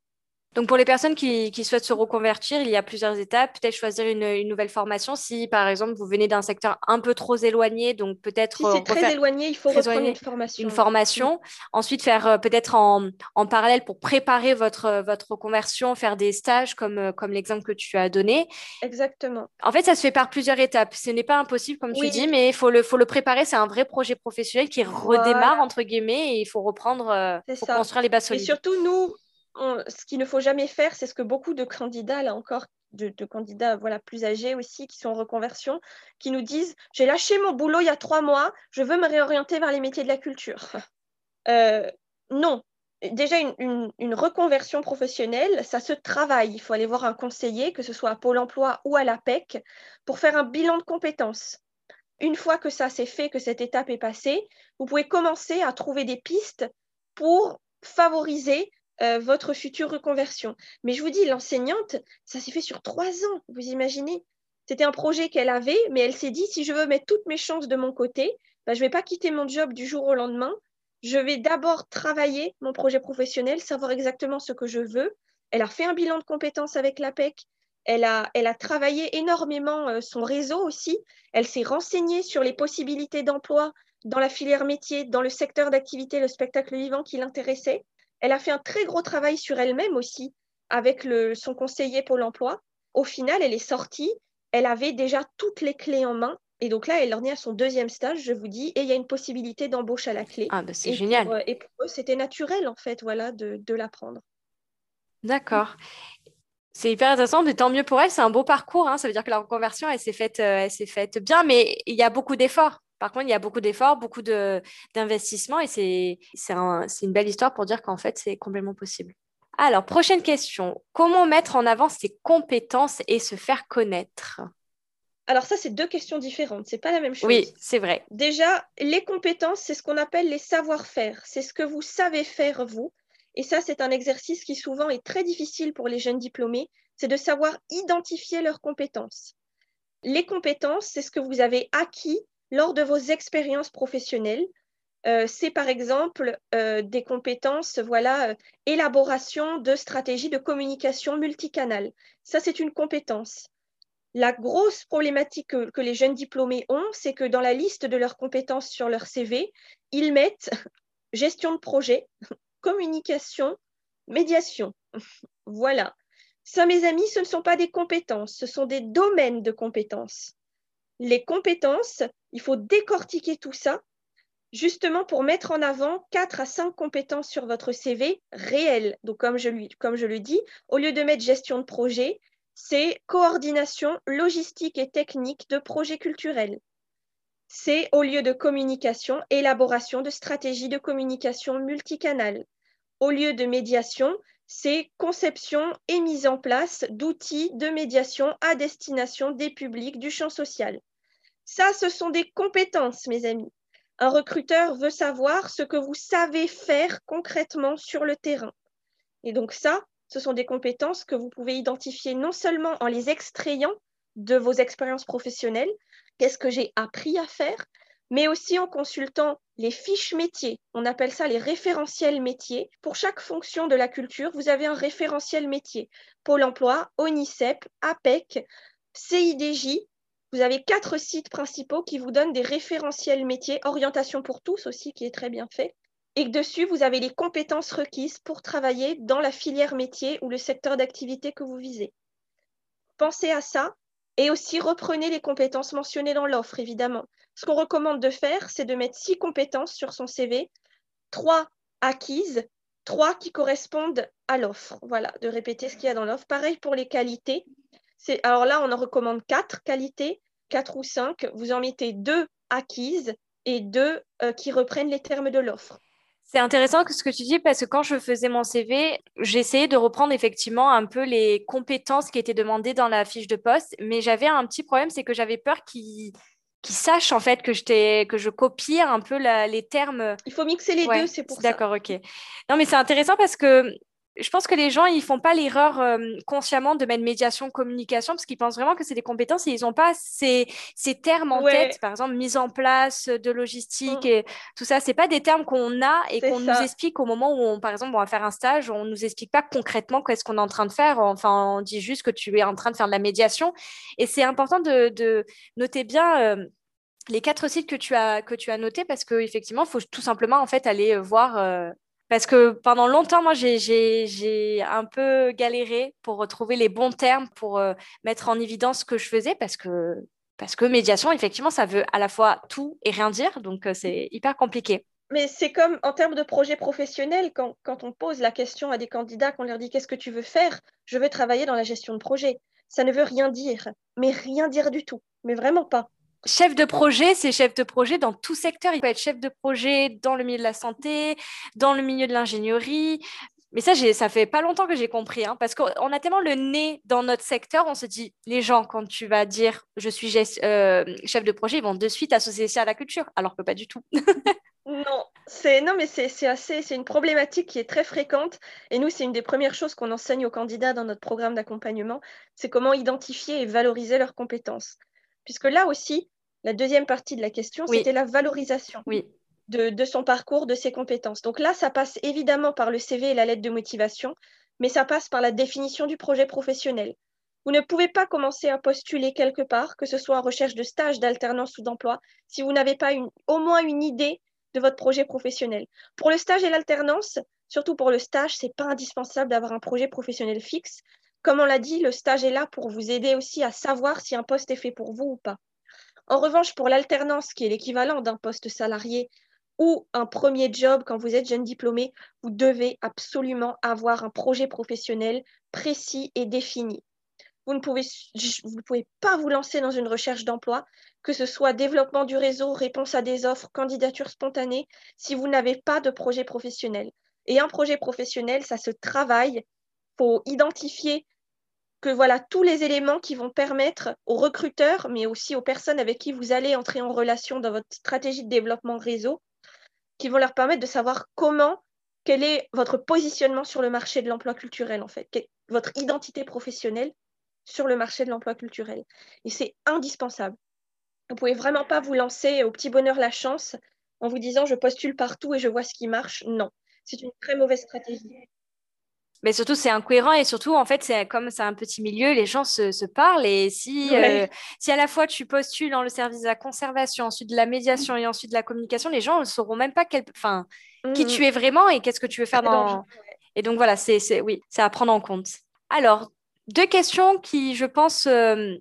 Donc pour les personnes qui, souhaitent se reconvertir, il y a plusieurs étapes. Peut-être choisir une, nouvelle formation. Si par exemple vous venez d'un secteur un peu trop éloigné, donc peut-être... Si c'est très éloigné, il faut reprendre une formation. Une formation. Ensuite faire euh, peut-être en, parallèle pour préparer votre, votre reconversion, faire des stages comme, euh, comme l'exemple que tu as donné. Exactement. En fait, ça se fait par plusieurs étapes. Ce n'est pas impossible comme tu dis, mais il faut le, faut le préparer. C'est un vrai projet professionnel qui redémarre entre guillemets et il faut reprendre, euh, construire les bases solides. Et surtout, nous, ce qu'il ne faut jamais faire, c'est ce que beaucoup de candidats, là encore, de, candidats voilà, plus âgés aussi qui sont en reconversion, qui nous disent J'ai lâché mon boulot il y a trois mois, je veux me réorienter vers les métiers de la culture. Euh, non. Déjà, une, une, reconversion professionnelle, ça se travaille. Il faut aller voir un conseiller, que ce soit à Pôle emploi ou à l'APEC, pour faire un bilan de compétences. Une fois que ça s'est fait, que cette étape est passée, vous pouvez commencer à trouver des pistes pour favoriser euh, votre future reconversion. Mais je vous dis, l'enseignante, ça s'est fait sur trois ans, vous imaginez C'était un projet qu'elle avait, mais elle s'est dit, si je veux mettre toutes mes chances de mon côté, bah, je ne vais pas quitter mon job du jour au lendemain. Je vais d'abord travailler mon projet professionnel, savoir exactement ce que je veux. Elle a fait un bilan de compétences avec l'APEC. Elle a, elle a travaillé énormément euh, son réseau aussi. Elle s'est renseignée sur les possibilités d'emploi dans la filière métier, dans le secteur d'activité, le spectacle vivant qui l'intéressait. Elle a fait un très gros travail sur elle-même aussi avec son conseiller Pôle emploi. Au final, elle est sortie, elle avait déjà toutes les clés en main. Et donc là, elle en est à son deuxième stage, je vous dis, et il y a une possibilité d'embauche à la clé. Ah, bah c'est génial. Euh, et pour eux, c'était naturel, en fait, voilà, de, de l'apprendre. D'accord. C'est hyper intéressant, mais tant mieux pour elle. C'est un beau parcours. Hein. Ça veut dire que la reconversion, elle s'est faite, euh, elle s'est faite bien, mais il y a beaucoup d'efforts. Par contre, il y a beaucoup d'efforts, beaucoup d'investissements et c'est une belle histoire pour dire qu'en fait, c'est complètement possible. Alors, prochaine question. Comment mettre en avant ses compétences et se faire connaître? Alors ça, c'est deux questions différentes, c'est pas la même chose. Oui, c'est vrai. Déjà, les compétences, c'est ce qu'on appelle les savoir-faire, c'est ce que vous savez faire vous. Et ça, c'est un exercice qui souvent est très difficile pour les jeunes diplômés, c'est de savoir identifier leurs compétences. Les compétences, c'est ce que vous avez acquis lors de vos expériences professionnelles. Euh, c'est par exemple euh, des compétences, voilà, euh, élaboration de stratégies de communication multicanale. Ça, c'est une compétence. La grosse problématique que, que les jeunes diplômés ont, c'est que dans la liste de leurs compétences sur leur CV, ils mettent gestion de projet, communication, médiation. voilà. Ça, mes amis, ce ne sont pas des compétences, ce sont des domaines de compétences les compétences, il faut décortiquer tout ça justement pour mettre en avant quatre à cinq compétences sur votre CV réelles. Donc, comme je, lui, comme je le dis, au lieu de mettre gestion de projet, c'est coordination logistique et technique de projets culturels. C'est au lieu de communication, élaboration de stratégies de communication multicanale. Au lieu de médiation, c'est conception et mise en place d'outils de médiation à destination des publics du champ social. Ça, ce sont des compétences, mes amis. Un recruteur veut savoir ce que vous savez faire concrètement sur le terrain. Et donc ça, ce sont des compétences que vous pouvez identifier non seulement en les extrayant de vos expériences professionnelles, qu'est-ce que j'ai appris à faire, mais aussi en consultant les fiches métiers. On appelle ça les référentiels métiers. Pour chaque fonction de la culture, vous avez un référentiel métier. Pôle emploi, ONICEP, APEC, CIDJ, vous avez quatre sites principaux qui vous donnent des référentiels métiers, orientation pour tous aussi, qui est très bien fait. Et dessus, vous avez les compétences requises pour travailler dans la filière métier ou le secteur d'activité que vous visez. Pensez à ça et aussi reprenez les compétences mentionnées dans l'offre, évidemment. Ce qu'on recommande de faire, c'est de mettre six compétences sur son CV, trois acquises, trois qui correspondent à l'offre. Voilà, de répéter ce qu'il y a dans l'offre. Pareil pour les qualités alors là, on en recommande quatre qualités, quatre ou cinq. Vous en mettez deux acquises et deux euh, qui reprennent les termes de l'offre. C'est intéressant ce que tu dis parce que quand je faisais mon CV, j'essayais de reprendre effectivement un peu les compétences qui étaient demandées dans la fiche de poste, mais j'avais un petit problème, c'est que j'avais peur qu'ils sachent en fait que je, que je copie un peu les termes. Il faut mixer les deux, c'est pour ça. D'accord, ok. Non, mais c'est intéressant parce que je pense que les gens, ils font pas l'erreur euh, consciemment de mettre médiation, communication, parce qu'ils pensent vraiment que c'est des compétences et ils n'ont pas ces, ces, termes en tête. Par exemple, mise en place de logistique et tout ça. C'est pas des termes qu'on a et qu'on nous explique au moment où, on, par exemple, on va faire un stage. On nous explique pas concrètement qu'est-ce qu'on est en train de faire. Enfin, on dit juste que tu es en train de faire de la médiation. Et c'est important de, de, noter bien. Euh, les quatre sites que tu as que tu as notés parce qu'effectivement, il faut tout simplement en fait aller voir parce que pendant longtemps, moi, j'ai un peu galéré pour retrouver les bons termes, pour euh, mettre en évidence ce que je faisais, parce que, parce que médiation, effectivement, ça veut à la fois tout et rien dire, donc euh, c'est hyper compliqué. Mais c'est comme en termes de projet professionnel, quand, quand, on pose la question à des candidats, qu'on leur dit qu'est-ce que tu veux faire? Je veux travailler dans la gestion de projet. ça ne veut rien dire, mais rien dire du tout, mais vraiment pas. Chef de projet, c'est chef de projet dans tout secteur. Il peut être chef de projet dans le milieu de la santé, dans le milieu de l'ingénierie. Mais ça, ça fait pas longtemps que j'ai compris, hein, parce qu'on a tellement le nez dans notre secteur, on se dit, les gens, quand tu vas dire je suis euh, chef de projet, ils vont de suite associer ça à la culture, alors que pas du tout. non, c'est non, mais c'est assez, c'est une problématique qui est très fréquente. Et nous, c'est une des premières choses qu'on enseigne aux candidats dans notre programme d'accompagnement, c'est comment identifier et valoriser leurs compétences. Puisque là aussi, la deuxième partie de la question, c'était la valorisation de, son parcours, de ses compétences. Donc là, ça passe évidemment par le CV et la lettre de motivation, mais ça passe par la définition du projet professionnel. Vous ne pouvez pas commencer à postuler quelque part, que ce soit en recherche de stage, d'alternance ou d'emploi, si vous n'avez pas au moins une idée de votre projet professionnel. Pour le stage et l'alternance, surtout pour le stage, ce n'est pas indispensable d'avoir un projet professionnel fixe. Comme on l'a dit, le stage est là pour vous aider aussi à savoir si un poste est fait pour vous ou pas. En revanche, pour l'alternance, qui est l'équivalent d'un poste salarié ou un premier job quand vous êtes jeune diplômé, vous devez absolument avoir un projet professionnel précis et défini. Vous ne pouvez, pas vous lancer dans une recherche d'emploi, que ce soit développement du réseau, réponse à des offres, candidature spontanée, si vous n'avez pas de projet professionnel. Et un projet professionnel, ça se travaille. Il faut identifier que voilà tous les éléments qui vont permettre aux recruteurs, mais aussi aux personnes avec qui vous allez entrer en relation dans votre stratégie de développement réseau, qui vont leur permettre de savoir comment, quel est votre positionnement sur le marché de l'emploi culturel, en fait, votre identité professionnelle sur le marché de l'emploi culturel. Et c'est indispensable. Vous ne pouvez vraiment pas vous lancer au petit bonheur la chance en vous disant je postule partout et je vois ce qui marche. Non, c'est une très mauvaise stratégie mais surtout c'est incohérent et surtout en fait c'est comme c'est un petit milieu les gens se, parlent et si euh, si à la fois tu postules dans le service de la conservation ensuite de la médiation et ensuite de la communication les gens ne sauront même pas quel enfin qui tu mmh. es vraiment et qu'est-ce que tu veux faire dans et donc voilà c'est oui c'est à prendre en compte alors deux questions qui je pense euh,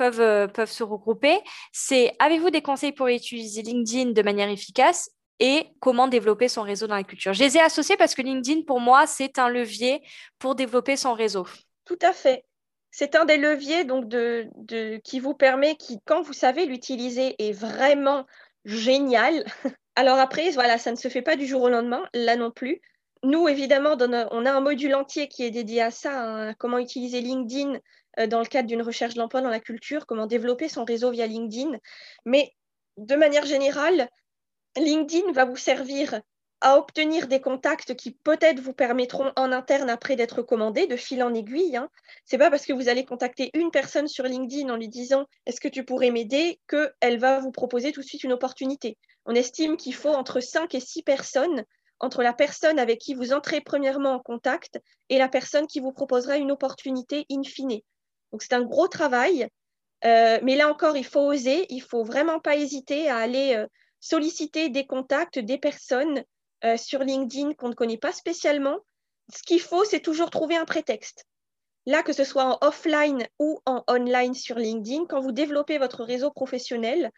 peuvent, euh, peuvent se regrouper. C'est avez-vous des conseils pour utiliser LinkedIn de manière efficace? Et comment développer son réseau dans la culture. Je les ai associés parce que LinkedIn, pour moi, c'est un levier pour développer son réseau. Tout à fait. C'est un des leviers donc de, qui vous permet, qui, quand vous savez l'utiliser, est vraiment génial. Alors après, voilà, ça ne se fait pas du jour au lendemain, là non plus. Nous, évidemment, on a un module entier qui est dédié à ça, hein, comment utiliser LinkedIn euh, dans le cadre d'une recherche d'emploi dans la culture, comment développer son réseau via LinkedIn. Mais de manière générale, LinkedIn va vous servir à obtenir des contacts qui peut-être vous permettront en interne après d'être commandés de fil en aiguille. Hein. Ce n'est pas parce que vous allez contacter une personne sur LinkedIn en lui disant est-ce que tu pourrais m'aider qu'elle va vous proposer tout de suite une opportunité. On estime qu'il faut entre 5 et 6 personnes entre la personne avec qui vous entrez premièrement en contact et la personne qui vous proposera une opportunité in fine. Donc c'est un gros travail, euh, mais là encore, il faut oser, il faut vraiment pas hésiter à aller euh, solliciter des contacts des personnes euh, sur LinkedIn qu'on ne connaît pas spécialement. Ce qu'il faut, c'est toujours trouver un prétexte. Là, que ce soit en offline ou en online sur LinkedIn, quand vous développez votre réseau professionnel,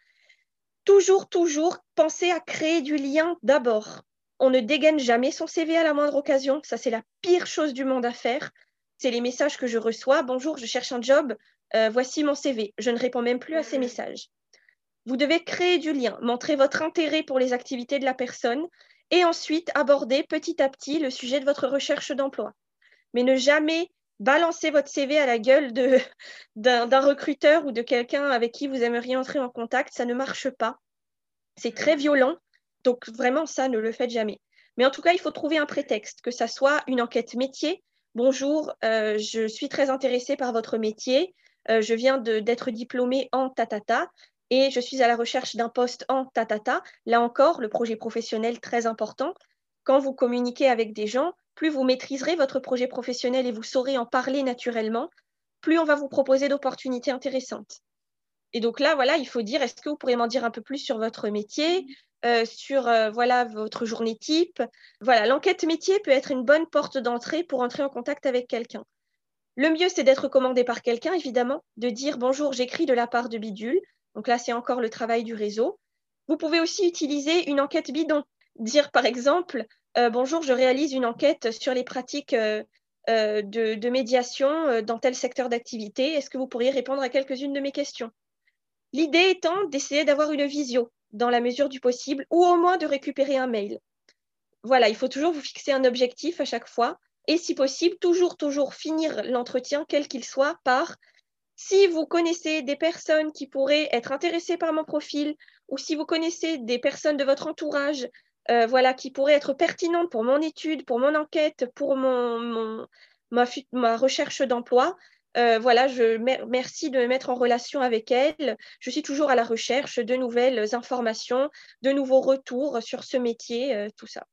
toujours, toujours pensez à créer du lien d'abord. On ne dégaine jamais son CV à la moindre occasion. Ça, c'est la pire chose du monde à faire. C'est les messages que je reçois. Bonjour, je cherche un job. Euh, voici mon CV. Je ne réponds même plus à ces messages. Vous devez créer du lien, montrer votre intérêt pour les activités de la personne et ensuite aborder petit à petit le sujet de votre recherche d'emploi. Mais ne jamais balancer votre CV à la gueule d'un recruteur ou de quelqu'un avec qui vous aimeriez entrer en contact, ça ne marche pas. C'est très violent, donc vraiment ça, ne le faites jamais. Mais en tout cas, il faut trouver un prétexte, que ça soit une enquête métier. Bonjour, euh, je suis très intéressée par votre métier. Euh, je viens d'être diplômée en tatata et je suis à la recherche d'un poste en tatata. Là encore, le projet professionnel très important. Quand vous communiquez avec des gens, plus vous maîtriserez votre projet professionnel et vous saurez en parler naturellement, plus on va vous proposer d'opportunités intéressantes. Et donc là, voilà, il faut dire, est-ce que vous pourriez m'en dire un peu plus sur votre métier, euh, sur euh, voilà votre journée type? Voilà, l'enquête métier peut être une bonne porte d'entrée pour entrer en contact avec quelqu'un. Le mieux, c'est d'être commandé par quelqu'un, évidemment, de dire bonjour, j'écris de la part de Bidule, donc là, c'est encore le travail du réseau. Vous pouvez aussi utiliser une enquête bidon. Dire par exemple, euh, bonjour, je réalise une enquête sur les pratiques euh, de, médiation dans tel secteur d'activité. Est-ce que vous pourriez répondre à quelques-unes de mes questions? L'idée étant d'essayer d'avoir une visio dans la mesure du possible, ou au moins de récupérer un mail. Voilà, il faut toujours vous fixer un objectif à chaque fois, et si possible, toujours, toujours finir l'entretien, quel qu'il soit, par si vous connaissez des personnes qui pourraient être intéressées par mon profil, ou si vous connaissez des personnes de votre entourage euh, voilà, qui pourraient être pertinentes pour mon étude, pour mon enquête, pour ma, recherche d'emploi, euh, voilà, je merci de me mettre en relation avec elles. Je suis toujours à la recherche de nouvelles informations, de nouveaux retours sur ce métier, euh, tout ça.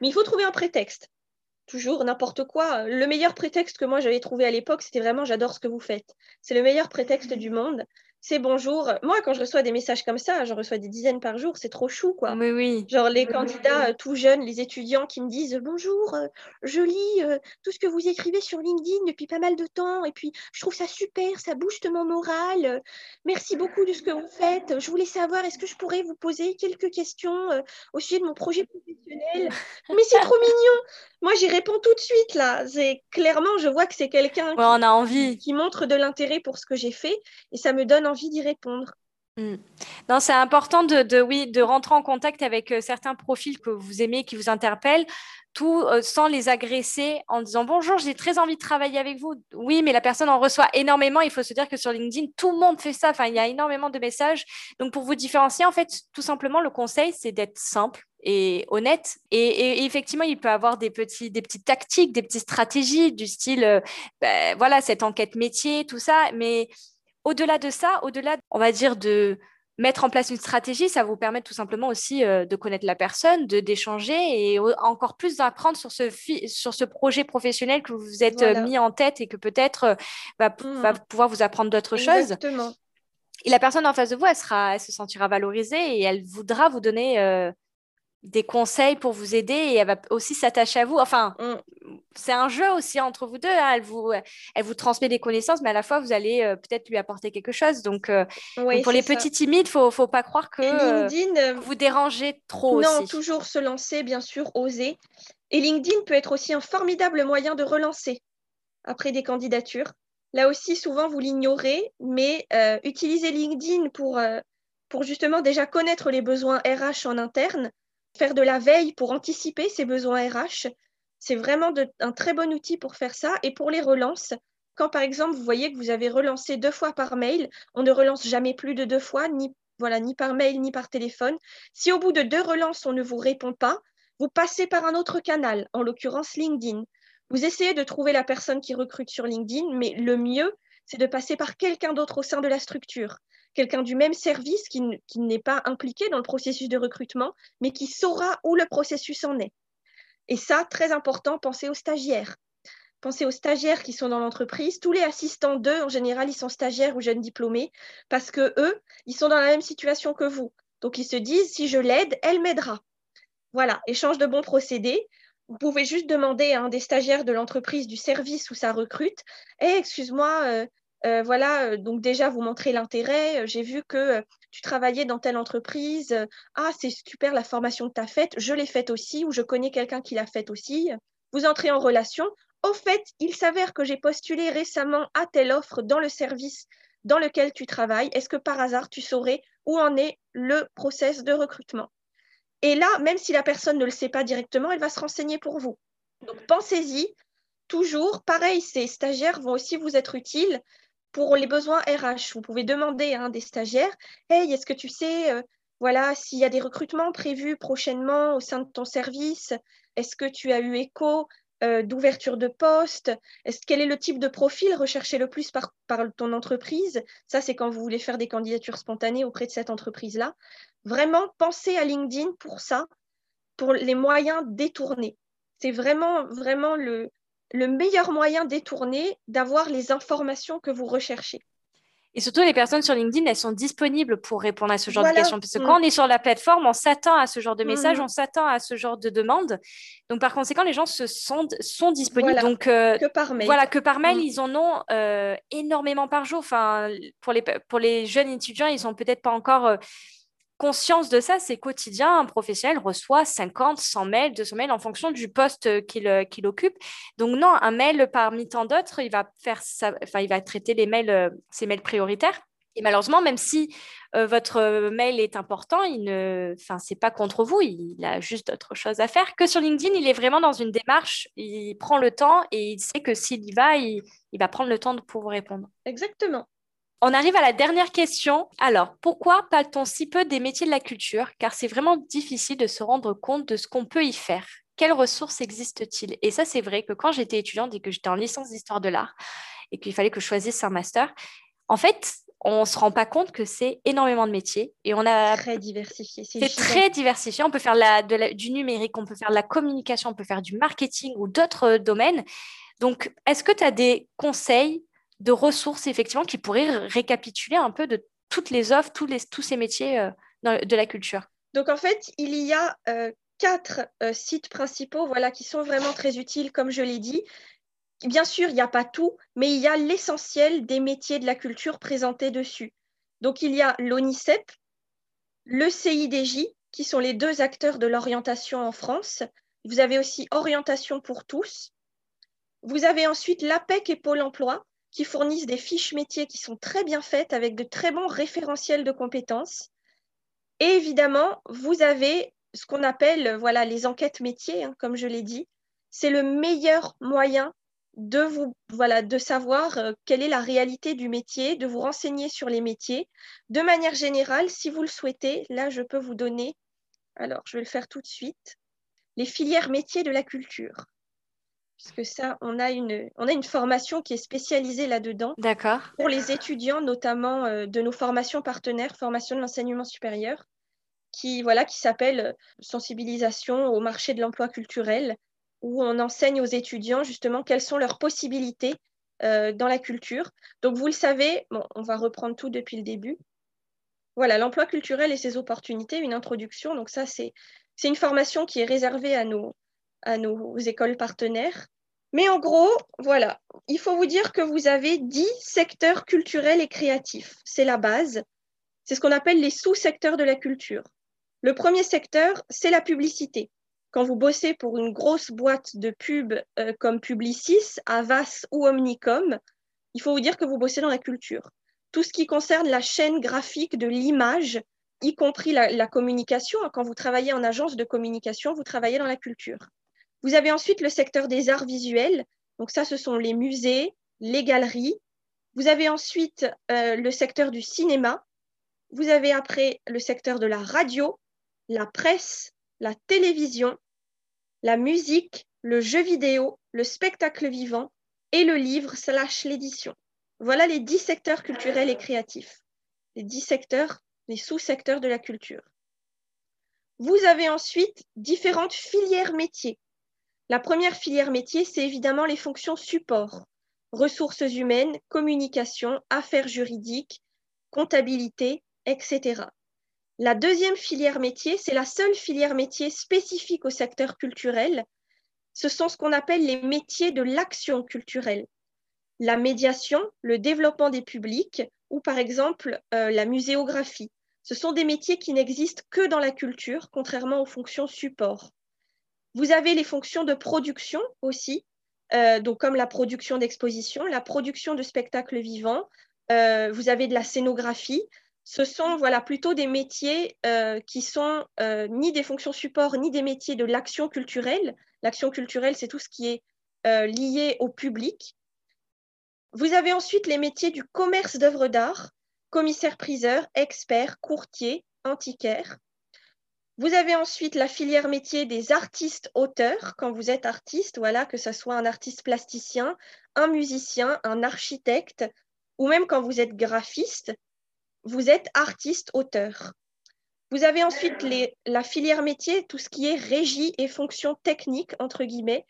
Mais il faut trouver un prétexte. Toujours n'importe quoi. Le meilleur prétexte que moi j'avais trouvé à l'époque, c'était vraiment j'adore ce que vous faites. C'est le meilleur prétexte du monde c'est bonjour. Moi, quand je reçois des messages comme ça, j'en reçois des dizaines par jour, c'est trop chou, quoi. Oui, oui. Genre les candidats euh, tout jeunes, les étudiants qui me disent bonjour, euh, je lis euh, tout ce que vous écrivez sur LinkedIn depuis pas mal de temps, et puis je trouve ça super, ça booste mon moral. merci beaucoup de ce que vous faites. Je voulais savoir, est-ce que je pourrais vous poser quelques questions au sujet de mon projet professionnel Mais c'est trop mignon. Moi, j'y réponds tout de suite là. C'est clairement, je vois que c'est quelqu'un on a envie. qui montre de l'intérêt pour ce que j'ai fait, et ça me donne envie d'y répondre. Hmm. Non, c'est important de, oui, de rentrer en contact avec euh, certains profils que vous aimez, qui vous interpellent, tout euh, sans les agresser en disant bonjour, j'ai très envie de travailler avec vous. Oui, mais la personne en reçoit énormément. Il faut se dire que sur LinkedIn, tout le monde fait ça. Enfin, il y a énormément de messages. Donc, pour vous différencier, en fait, tout simplement, le conseil, c'est d'être simple et honnête. Et, effectivement, il peut avoir des, petits, des petites tactiques, des petites stratégies du style, euh, ben, voilà, cette enquête métier, tout ça. Mais au-delà de ça, au-delà, on va dire, de mettre en place une stratégie, ça vous permet tout simplement aussi euh, de connaître la personne, de d'échanger et encore plus d'apprendre sur ce, sur ce projet professionnel que vous vous êtes euh, mis en tête et que peut-être euh, va, mmh. pouvoir vous apprendre d'autres choses. Et la personne en face de vous, elle, sera, elle se sentira valorisée et elle voudra vous donner des conseils pour vous aider et elle va aussi s'attacher à vous. Enfin, mm. c'est un jeu aussi entre vous deux. Hein. Elle, vous, elle vous transmet des connaissances, mais à la fois, vous allez euh, peut-être lui apporter quelque chose. Donc, euh, pour les petits timides, il ne faut, pas croire que euh, vous dérangez trop non, toujours se lancer, bien sûr, oser. Et LinkedIn peut être aussi un formidable moyen de relancer après des candidatures. Là aussi, souvent, vous l'ignorez, mais utilisez LinkedIn pour, pour justement déjà connaître les besoins RH en interne faire de la veille pour anticiper ses besoins RH. C'est vraiment un très bon outil pour faire ça. Et pour les relances, quand par exemple vous voyez que vous avez relancé deux fois par mail, on ne relance jamais plus de deux fois, ni, ni par mail, ni par téléphone. Si au bout de deux relances, on ne vous répond pas, vous passez par un autre canal, en l'occurrence LinkedIn. Vous essayez de trouver la personne qui recrute sur LinkedIn, mais le mieux, c'est de passer par quelqu'un d'autre au sein de la structure quelqu'un du même service qui, n'est pas impliqué dans le processus de recrutement, mais qui saura où le processus en est. Et ça, très important, pensez aux stagiaires. Pensez aux stagiaires qui sont dans l'entreprise. Tous les assistants d'eux, en général, ils sont stagiaires ou jeunes diplômés parce que eux, ils sont dans la même situation que vous. Donc, ils se disent, si je l'aide, elle m'aidera. Voilà, échange de bons procédés. Vous pouvez juste demander à un des stagiaires de l'entreprise du service où ça recrute, Eh, excuse-moi, euh, euh, voilà, euh, donc déjà, vous montrez l'intérêt. J'ai vu que tu travaillais dans telle entreprise. Ah, c'est super la formation que tu as faite. Je l'ai faite aussi ou je connais quelqu'un qui l'a faite aussi. Vous entrez en relation. Au fait, il s'avère que j'ai postulé récemment à telle offre dans le service dans lequel tu travailles. Est-ce que par hasard, tu saurais où en est le process de recrutement? Et là, même si la personne ne le sait pas directement, elle va se renseigner pour vous. Donc, pensez-y. Toujours, pareil, ces stagiaires vont aussi vous être utiles pour les besoins RH, vous pouvez demander à un des stagiaires Hey, est-ce que tu sais euh, voilà, s'il y a des recrutements prévus prochainement au sein de ton service? Est-ce que tu as eu écho euh, d'ouverture de poste? Est Quel est le type de profil recherché le plus par, par ton entreprise? Ça, c'est quand vous voulez faire des candidatures spontanées auprès de cette entreprise-là. Vraiment, pensez à LinkedIn pour ça, pour les moyens détournés. C'est vraiment, vraiment le, le meilleur moyen détourné d'avoir les informations que vous recherchez. Et surtout, les personnes sur LinkedIn, elles sont disponibles pour répondre à ce genre de questions. Parce que mm. quand on est sur la plateforme, on s'attend à ce genre de messages, mm. on s'attend à ce genre de demandes. Donc, par conséquent, les gens se sont, sont disponibles. Donc, euh, que par mail. Voilà, que par mail, mm. ils en ont euh, énormément par jour. Enfin, pour les, pour les jeunes étudiants, ils sont peut-être pas encore. Euh, conscience de ça, c'est quotidien. Un professionnel reçoit 50, 100 mails, 200 mails en fonction du poste qu'il qu'il occupe. Donc non, un mail parmi tant d'autres, il va faire enfin, il va traiter les mails, ses mails prioritaires. Et malheureusement, même si euh, votre mail est important, il ne, enfin, c'est pas contre vous, il a juste d'autres choses à faire. Que sur LinkedIn, il est vraiment dans une démarche, il prend le temps et il sait que s'il y va, il, va prendre le temps de pour vous répondre. Exactement. On arrive à la dernière question. Alors, pourquoi parle-t-on si peu des métiers de la culture? Car c'est vraiment difficile de se rendre compte de ce qu'on peut y faire. Quelles ressources existent-ils Et ça, c'est vrai que quand j'étais étudiante et que j'étais en licence d'histoire de l'art et qu'il fallait que je choisisse un master, en fait, on ne se rend pas compte que c'est énormément de métiers et on a très diversifié. C'est très diversifié. On peut faire la, du numérique, on peut faire de la communication, on peut faire du marketing ou d'autres domaines. Donc, est-ce que tu as des conseils de ressources effectivement qui pourraient récapituler un peu de toutes les offres, tous, les, tous ces métiers euh, de la culture Donc, en fait, il y a euh, quatre euh, sites principaux voilà, qui sont vraiment très utiles, comme je l'ai dit bien sûr, il n'y a pas tout, mais il y a l'essentiel des métiers de la culture présentés dessus. Donc, il y a l'ONICEP, le CIDJ, qui sont les deux acteurs de l'orientation en France. Vous avez aussi Orientation pour tous. Vous avez ensuite l'APEC et Pôle emploi, qui fournissent des fiches métiers qui sont très bien faites avec de très bons référentiels de compétences. Et évidemment, vous avez ce qu'on appelle voilà, les enquêtes métiers, hein, comme je l'ai dit. C'est le meilleur moyen de savoir euh, quelle est la réalité du métier, de vous renseigner sur les métiers. De manière générale, si vous le souhaitez, là je peux vous donner alors je vais le faire tout de suite les filières métiers de la culture. Puisque ça, on a une, on a une formation qui est spécialisée là-dedans. D'accord. Pour les étudiants, notamment euh, de nos formations partenaires, formation de l'enseignement supérieur, qui, voilà, qui s'appelle euh, sensibilisation au marché de l'emploi culturel où on enseigne aux étudiants justement quelles sont leurs possibilités euh, dans la culture. Donc, vous le savez, on va reprendre tout depuis le début. Voilà, l'emploi culturel et ses opportunités, une introduction. Donc, ça, c'est une formation qui est réservée à nos, à nos écoles partenaires. Mais en gros, voilà, il faut vous dire que vous avez 10 secteurs culturels et créatifs. C'est la base. C'est ce qu'on appelle les sous-secteurs de la culture. Le premier secteur, c'est la publicité quand vous bossez pour une grosse boîte de pub euh, comme Publicis, Avas ou Omnicom, il faut vous dire que vous bossez dans la culture. Tout ce qui concerne la chaîne graphique de l'image, y compris la, communication, hein, quand vous travaillez en agence de communication, vous travaillez dans la culture. Vous avez ensuite le secteur des arts visuels. Donc ça, ce sont les musées, les galeries. Vous avez ensuite euh, le secteur du cinéma. Vous avez après le secteur de la radio, la presse, la télévision, la musique, le jeu vidéo, le spectacle vivant et le livre slash l'édition. Voilà les dix secteurs culturels et créatifs, les dix secteurs, les sous-secteurs de la culture. Vous avez ensuite différentes filières métiers. La première filière métier, c'est évidemment les fonctions support, ressources humaines, communication, affaires juridiques, comptabilité, etc. La deuxième filière métier, c'est la seule filière métier spécifique au secteur culturel. Ce sont ce qu'on appelle les métiers de l'action culturelle. La médiation, le développement des publics ou par exemple euh, la muséographie. Ce sont des métiers qui n'existent que dans la culture, contrairement aux fonctions support. Vous avez les fonctions de production aussi, euh, donc comme la production d'expositions, la production de spectacles vivants. Euh, vous avez de la scénographie, ce sont voilà, plutôt des métiers euh, qui sont euh, ni des fonctions support, ni des métiers de l'action culturelle. L'action culturelle, c'est tout ce qui est lié au public. Vous avez ensuite les métiers du commerce d'œuvres d'art, commissaire-priseur, expert, courtier, antiquaire. Vous avez ensuite la filière métier des artistes-auteurs, quand vous êtes artiste, voilà, que ce soit un artiste plasticien, un musicien, un architecte, ou même quand vous êtes graphiste, vous êtes artiste, auteur. Vous avez ensuite la filière métier, tout ce qui est régie et fonction technique, entre guillemets,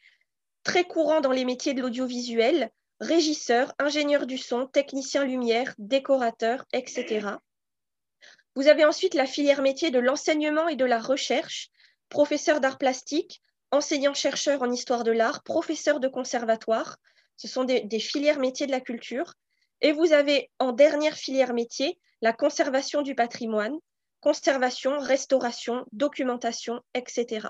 très courant dans les métiers de l'audiovisuel, régisseur, ingénieur du son, technicien lumière, décorateur, etc. Vous avez ensuite la filière métier de l'enseignement et de la recherche, professeur d'art plastique, enseignant-chercheur en histoire de l'art, professeur de conservatoire. Ce sont des, filières métiers de la culture. Et vous avez en dernière filière métier la conservation du patrimoine, conservation, restauration, documentation, etc.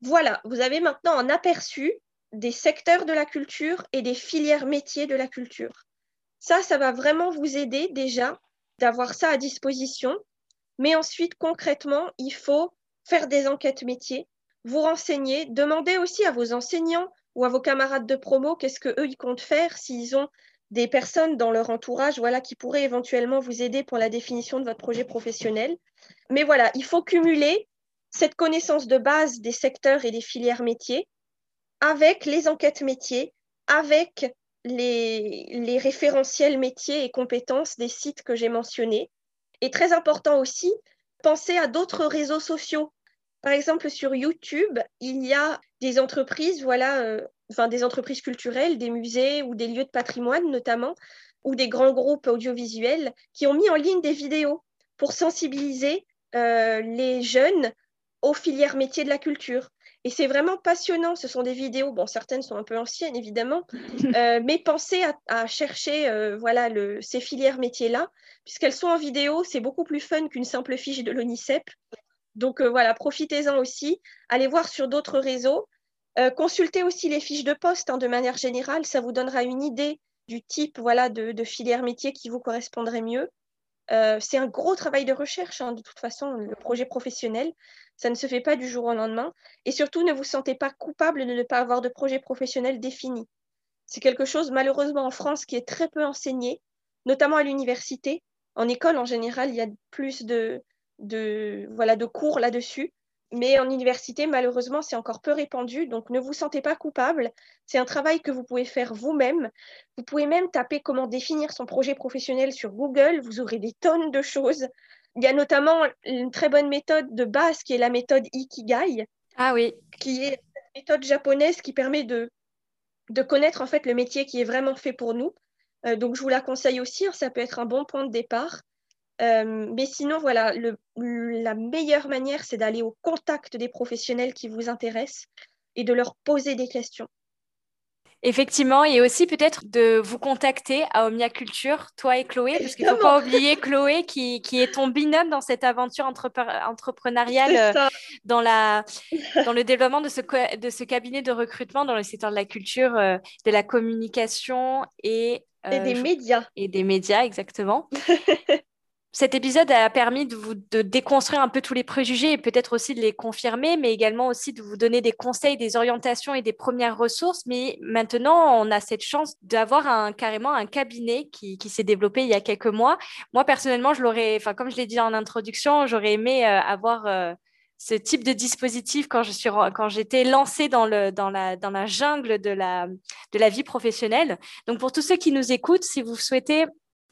Voilà, vous avez maintenant un aperçu des secteurs de la culture et des filières métiers de la culture. Ça, ça va vraiment vous aider déjà d'avoir ça à disposition. Mais ensuite, concrètement, il faut faire des enquêtes métiers, vous renseigner, demander aussi à vos enseignants ou à vos camarades de promo qu'est-ce qu'eux, ils comptent faire s'ils ont des personnes dans leur entourage voilà, qui pourraient éventuellement vous aider pour la définition de votre projet professionnel. Mais voilà, il faut cumuler cette connaissance de base des secteurs et des filières métiers avec les enquêtes métiers, avec les, référentiels métiers et compétences des sites que j'ai mentionnés. Et très important aussi, penser à d'autres réseaux sociaux. Par exemple, sur YouTube, il y a des entreprises, voilà, euh, enfin des entreprises culturelles, des musées ou des lieux de patrimoine notamment, ou des grands groupes audiovisuels qui ont mis en ligne des vidéos pour sensibiliser euh, les jeunes aux filières métiers de la culture. Et c'est vraiment passionnant. Ce sont des vidéos, bon, certaines sont un peu anciennes évidemment, euh, mais pensez à, chercher euh, voilà, le, ces filières métiers-là, puisqu'elles sont en vidéo, c'est beaucoup plus fun qu'une simple fiche de l'ONICEP. Donc euh, voilà, profitez-en aussi. Allez voir sur d'autres réseaux. consultez aussi les fiches de poste hein, de manière générale, ça vous donnera une idée du type voilà, de, de filière métier qui vous correspondrait mieux. C'est un gros travail de recherche, hein, de toute façon, le projet professionnel. Ça ne se fait pas du jour au lendemain. Et surtout, ne vous sentez pas coupable de ne pas avoir de projet professionnel défini. C'est quelque chose, malheureusement, en France, qui est très peu enseigné, notamment à l'université. En école, en général, il y a plus de, de, voilà, de cours là-dessus. Mais en université, malheureusement, c'est encore peu répandu. Donc, ne vous sentez pas coupable. C'est un travail que vous pouvez faire vous-même. Vous pouvez même taper comment définir son projet professionnel sur Google. Vous aurez des tonnes de choses. Il y a notamment une très bonne méthode de base qui est la méthode Ikigai. Ah oui. Qui est une méthode japonaise qui permet de, de connaître en fait le métier qui est vraiment fait pour nous. Euh, donc je vous la conseille aussi, hein, ça peut être un bon point de départ. Euh, mais sinon, voilà, le, la meilleure manière, c'est d'aller au contact des professionnels qui vous intéressent et de leur poser des questions. Effectivement, et aussi peut-être de vous contacter à Omnia Culture, toi et Chloé, parce qu'il ne faut pas oublier Chloé qui, qui, est ton binôme dans cette aventure entrepreneuriale euh, dans, la, dans le développement de ce, de ce cabinet de recrutement dans le secteur de la culture, euh, de la communication et, et des médias. Et des médias, exactement. cet épisode a permis de vous déconstruire un peu tous les préjugés et peut-être aussi de les confirmer, mais également aussi de vous donner des conseils, des orientations et des premières ressources. Mais maintenant, on a cette chance d'avoir carrément un cabinet qui, s'est développé il y a quelques mois. Moi, personnellement, je l'aurais, enfin, comme je l'ai dit en introduction, j'aurais aimé euh, avoir euh, ce type de dispositif quand j'étais lancée dans la jungle de la de la vie professionnelle. Donc pour tous ceux qui nous écoutent, si vous souhaitez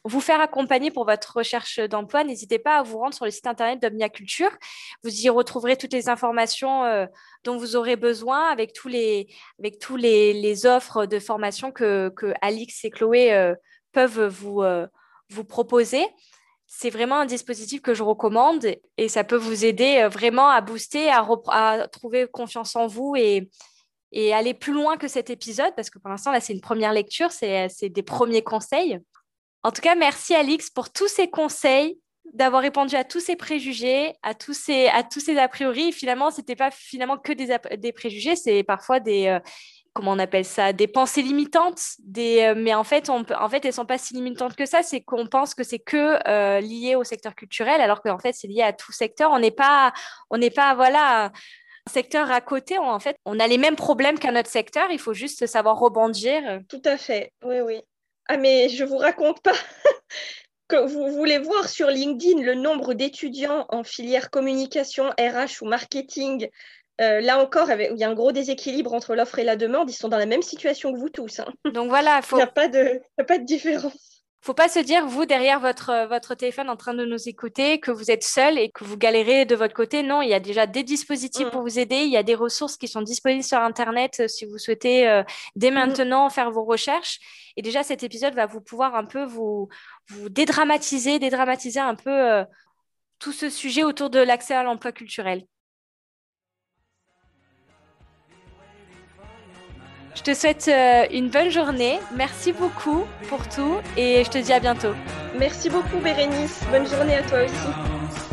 vous faire accompagner pour votre recherche d'emploi, n'hésitez pas à vous rendre sur le site internet d'Omnia Culture. Vous y retrouverez toutes les informations euh, dont vous aurez besoin avec tous les, avec tous les, offres de formation que, que, Alix et Chloé euh, peuvent vous, euh, vous proposer. C'est vraiment un dispositif que je recommande et ça peut vous aider vraiment à booster, à, à trouver confiance en vous et, et aller plus loin que cet épisode parce que pour l'instant, là, c'est une première lecture, c'est des premiers conseils. En tout cas, merci Alix pour tous ces conseils, d'avoir répondu à tous ces préjugés, à tous ces, à tous ces a priori. Finalement, c'était pas finalement que des, préjugés, c'est parfois des, euh, comment on appelle ça, des pensées limitantes. Euh, mais en fait, on, en fait, elles sont pas si limitantes que ça. C'est qu'on pense que c'est que euh, lié au secteur culturel, alors qu'en fait, c'est lié à tout secteur. On n'est pas, on n'est pas, voilà un secteur à côté, en fait, on a les mêmes problèmes qu'un autre secteur, il faut juste savoir rebondir. Tout à fait, oui, oui. Ah, mais je vous raconte pas que vous voulez voir sur LinkedIn le nombre d'étudiants en filière communication, RH ou marketing. Euh, là encore, il y a un gros déséquilibre entre l'offre et la demande. Ils sont dans la même situation que vous tous. Hein. Donc voilà, il n'y a pas de différence faut pas se dire, vous, derrière votre, euh, votre téléphone en train de nous écouter, que vous êtes seul et que vous galérez de votre côté. Non, il y a déjà des dispositifs mm. pour vous aider. Il y a des ressources qui sont disponibles sur Internet euh, si vous souhaitez euh, dès mm. maintenant faire vos recherches. Et déjà, cet épisode va vous pouvoir un peu vous, vous dédramatiser, dédramatiser un peu tout ce sujet autour de l'accès à l'emploi culturel. Je te souhaite euh, une bonne journée. Merci beaucoup pour tout et je te dis à bientôt. Merci beaucoup Bérénice. Bonne journée à toi aussi.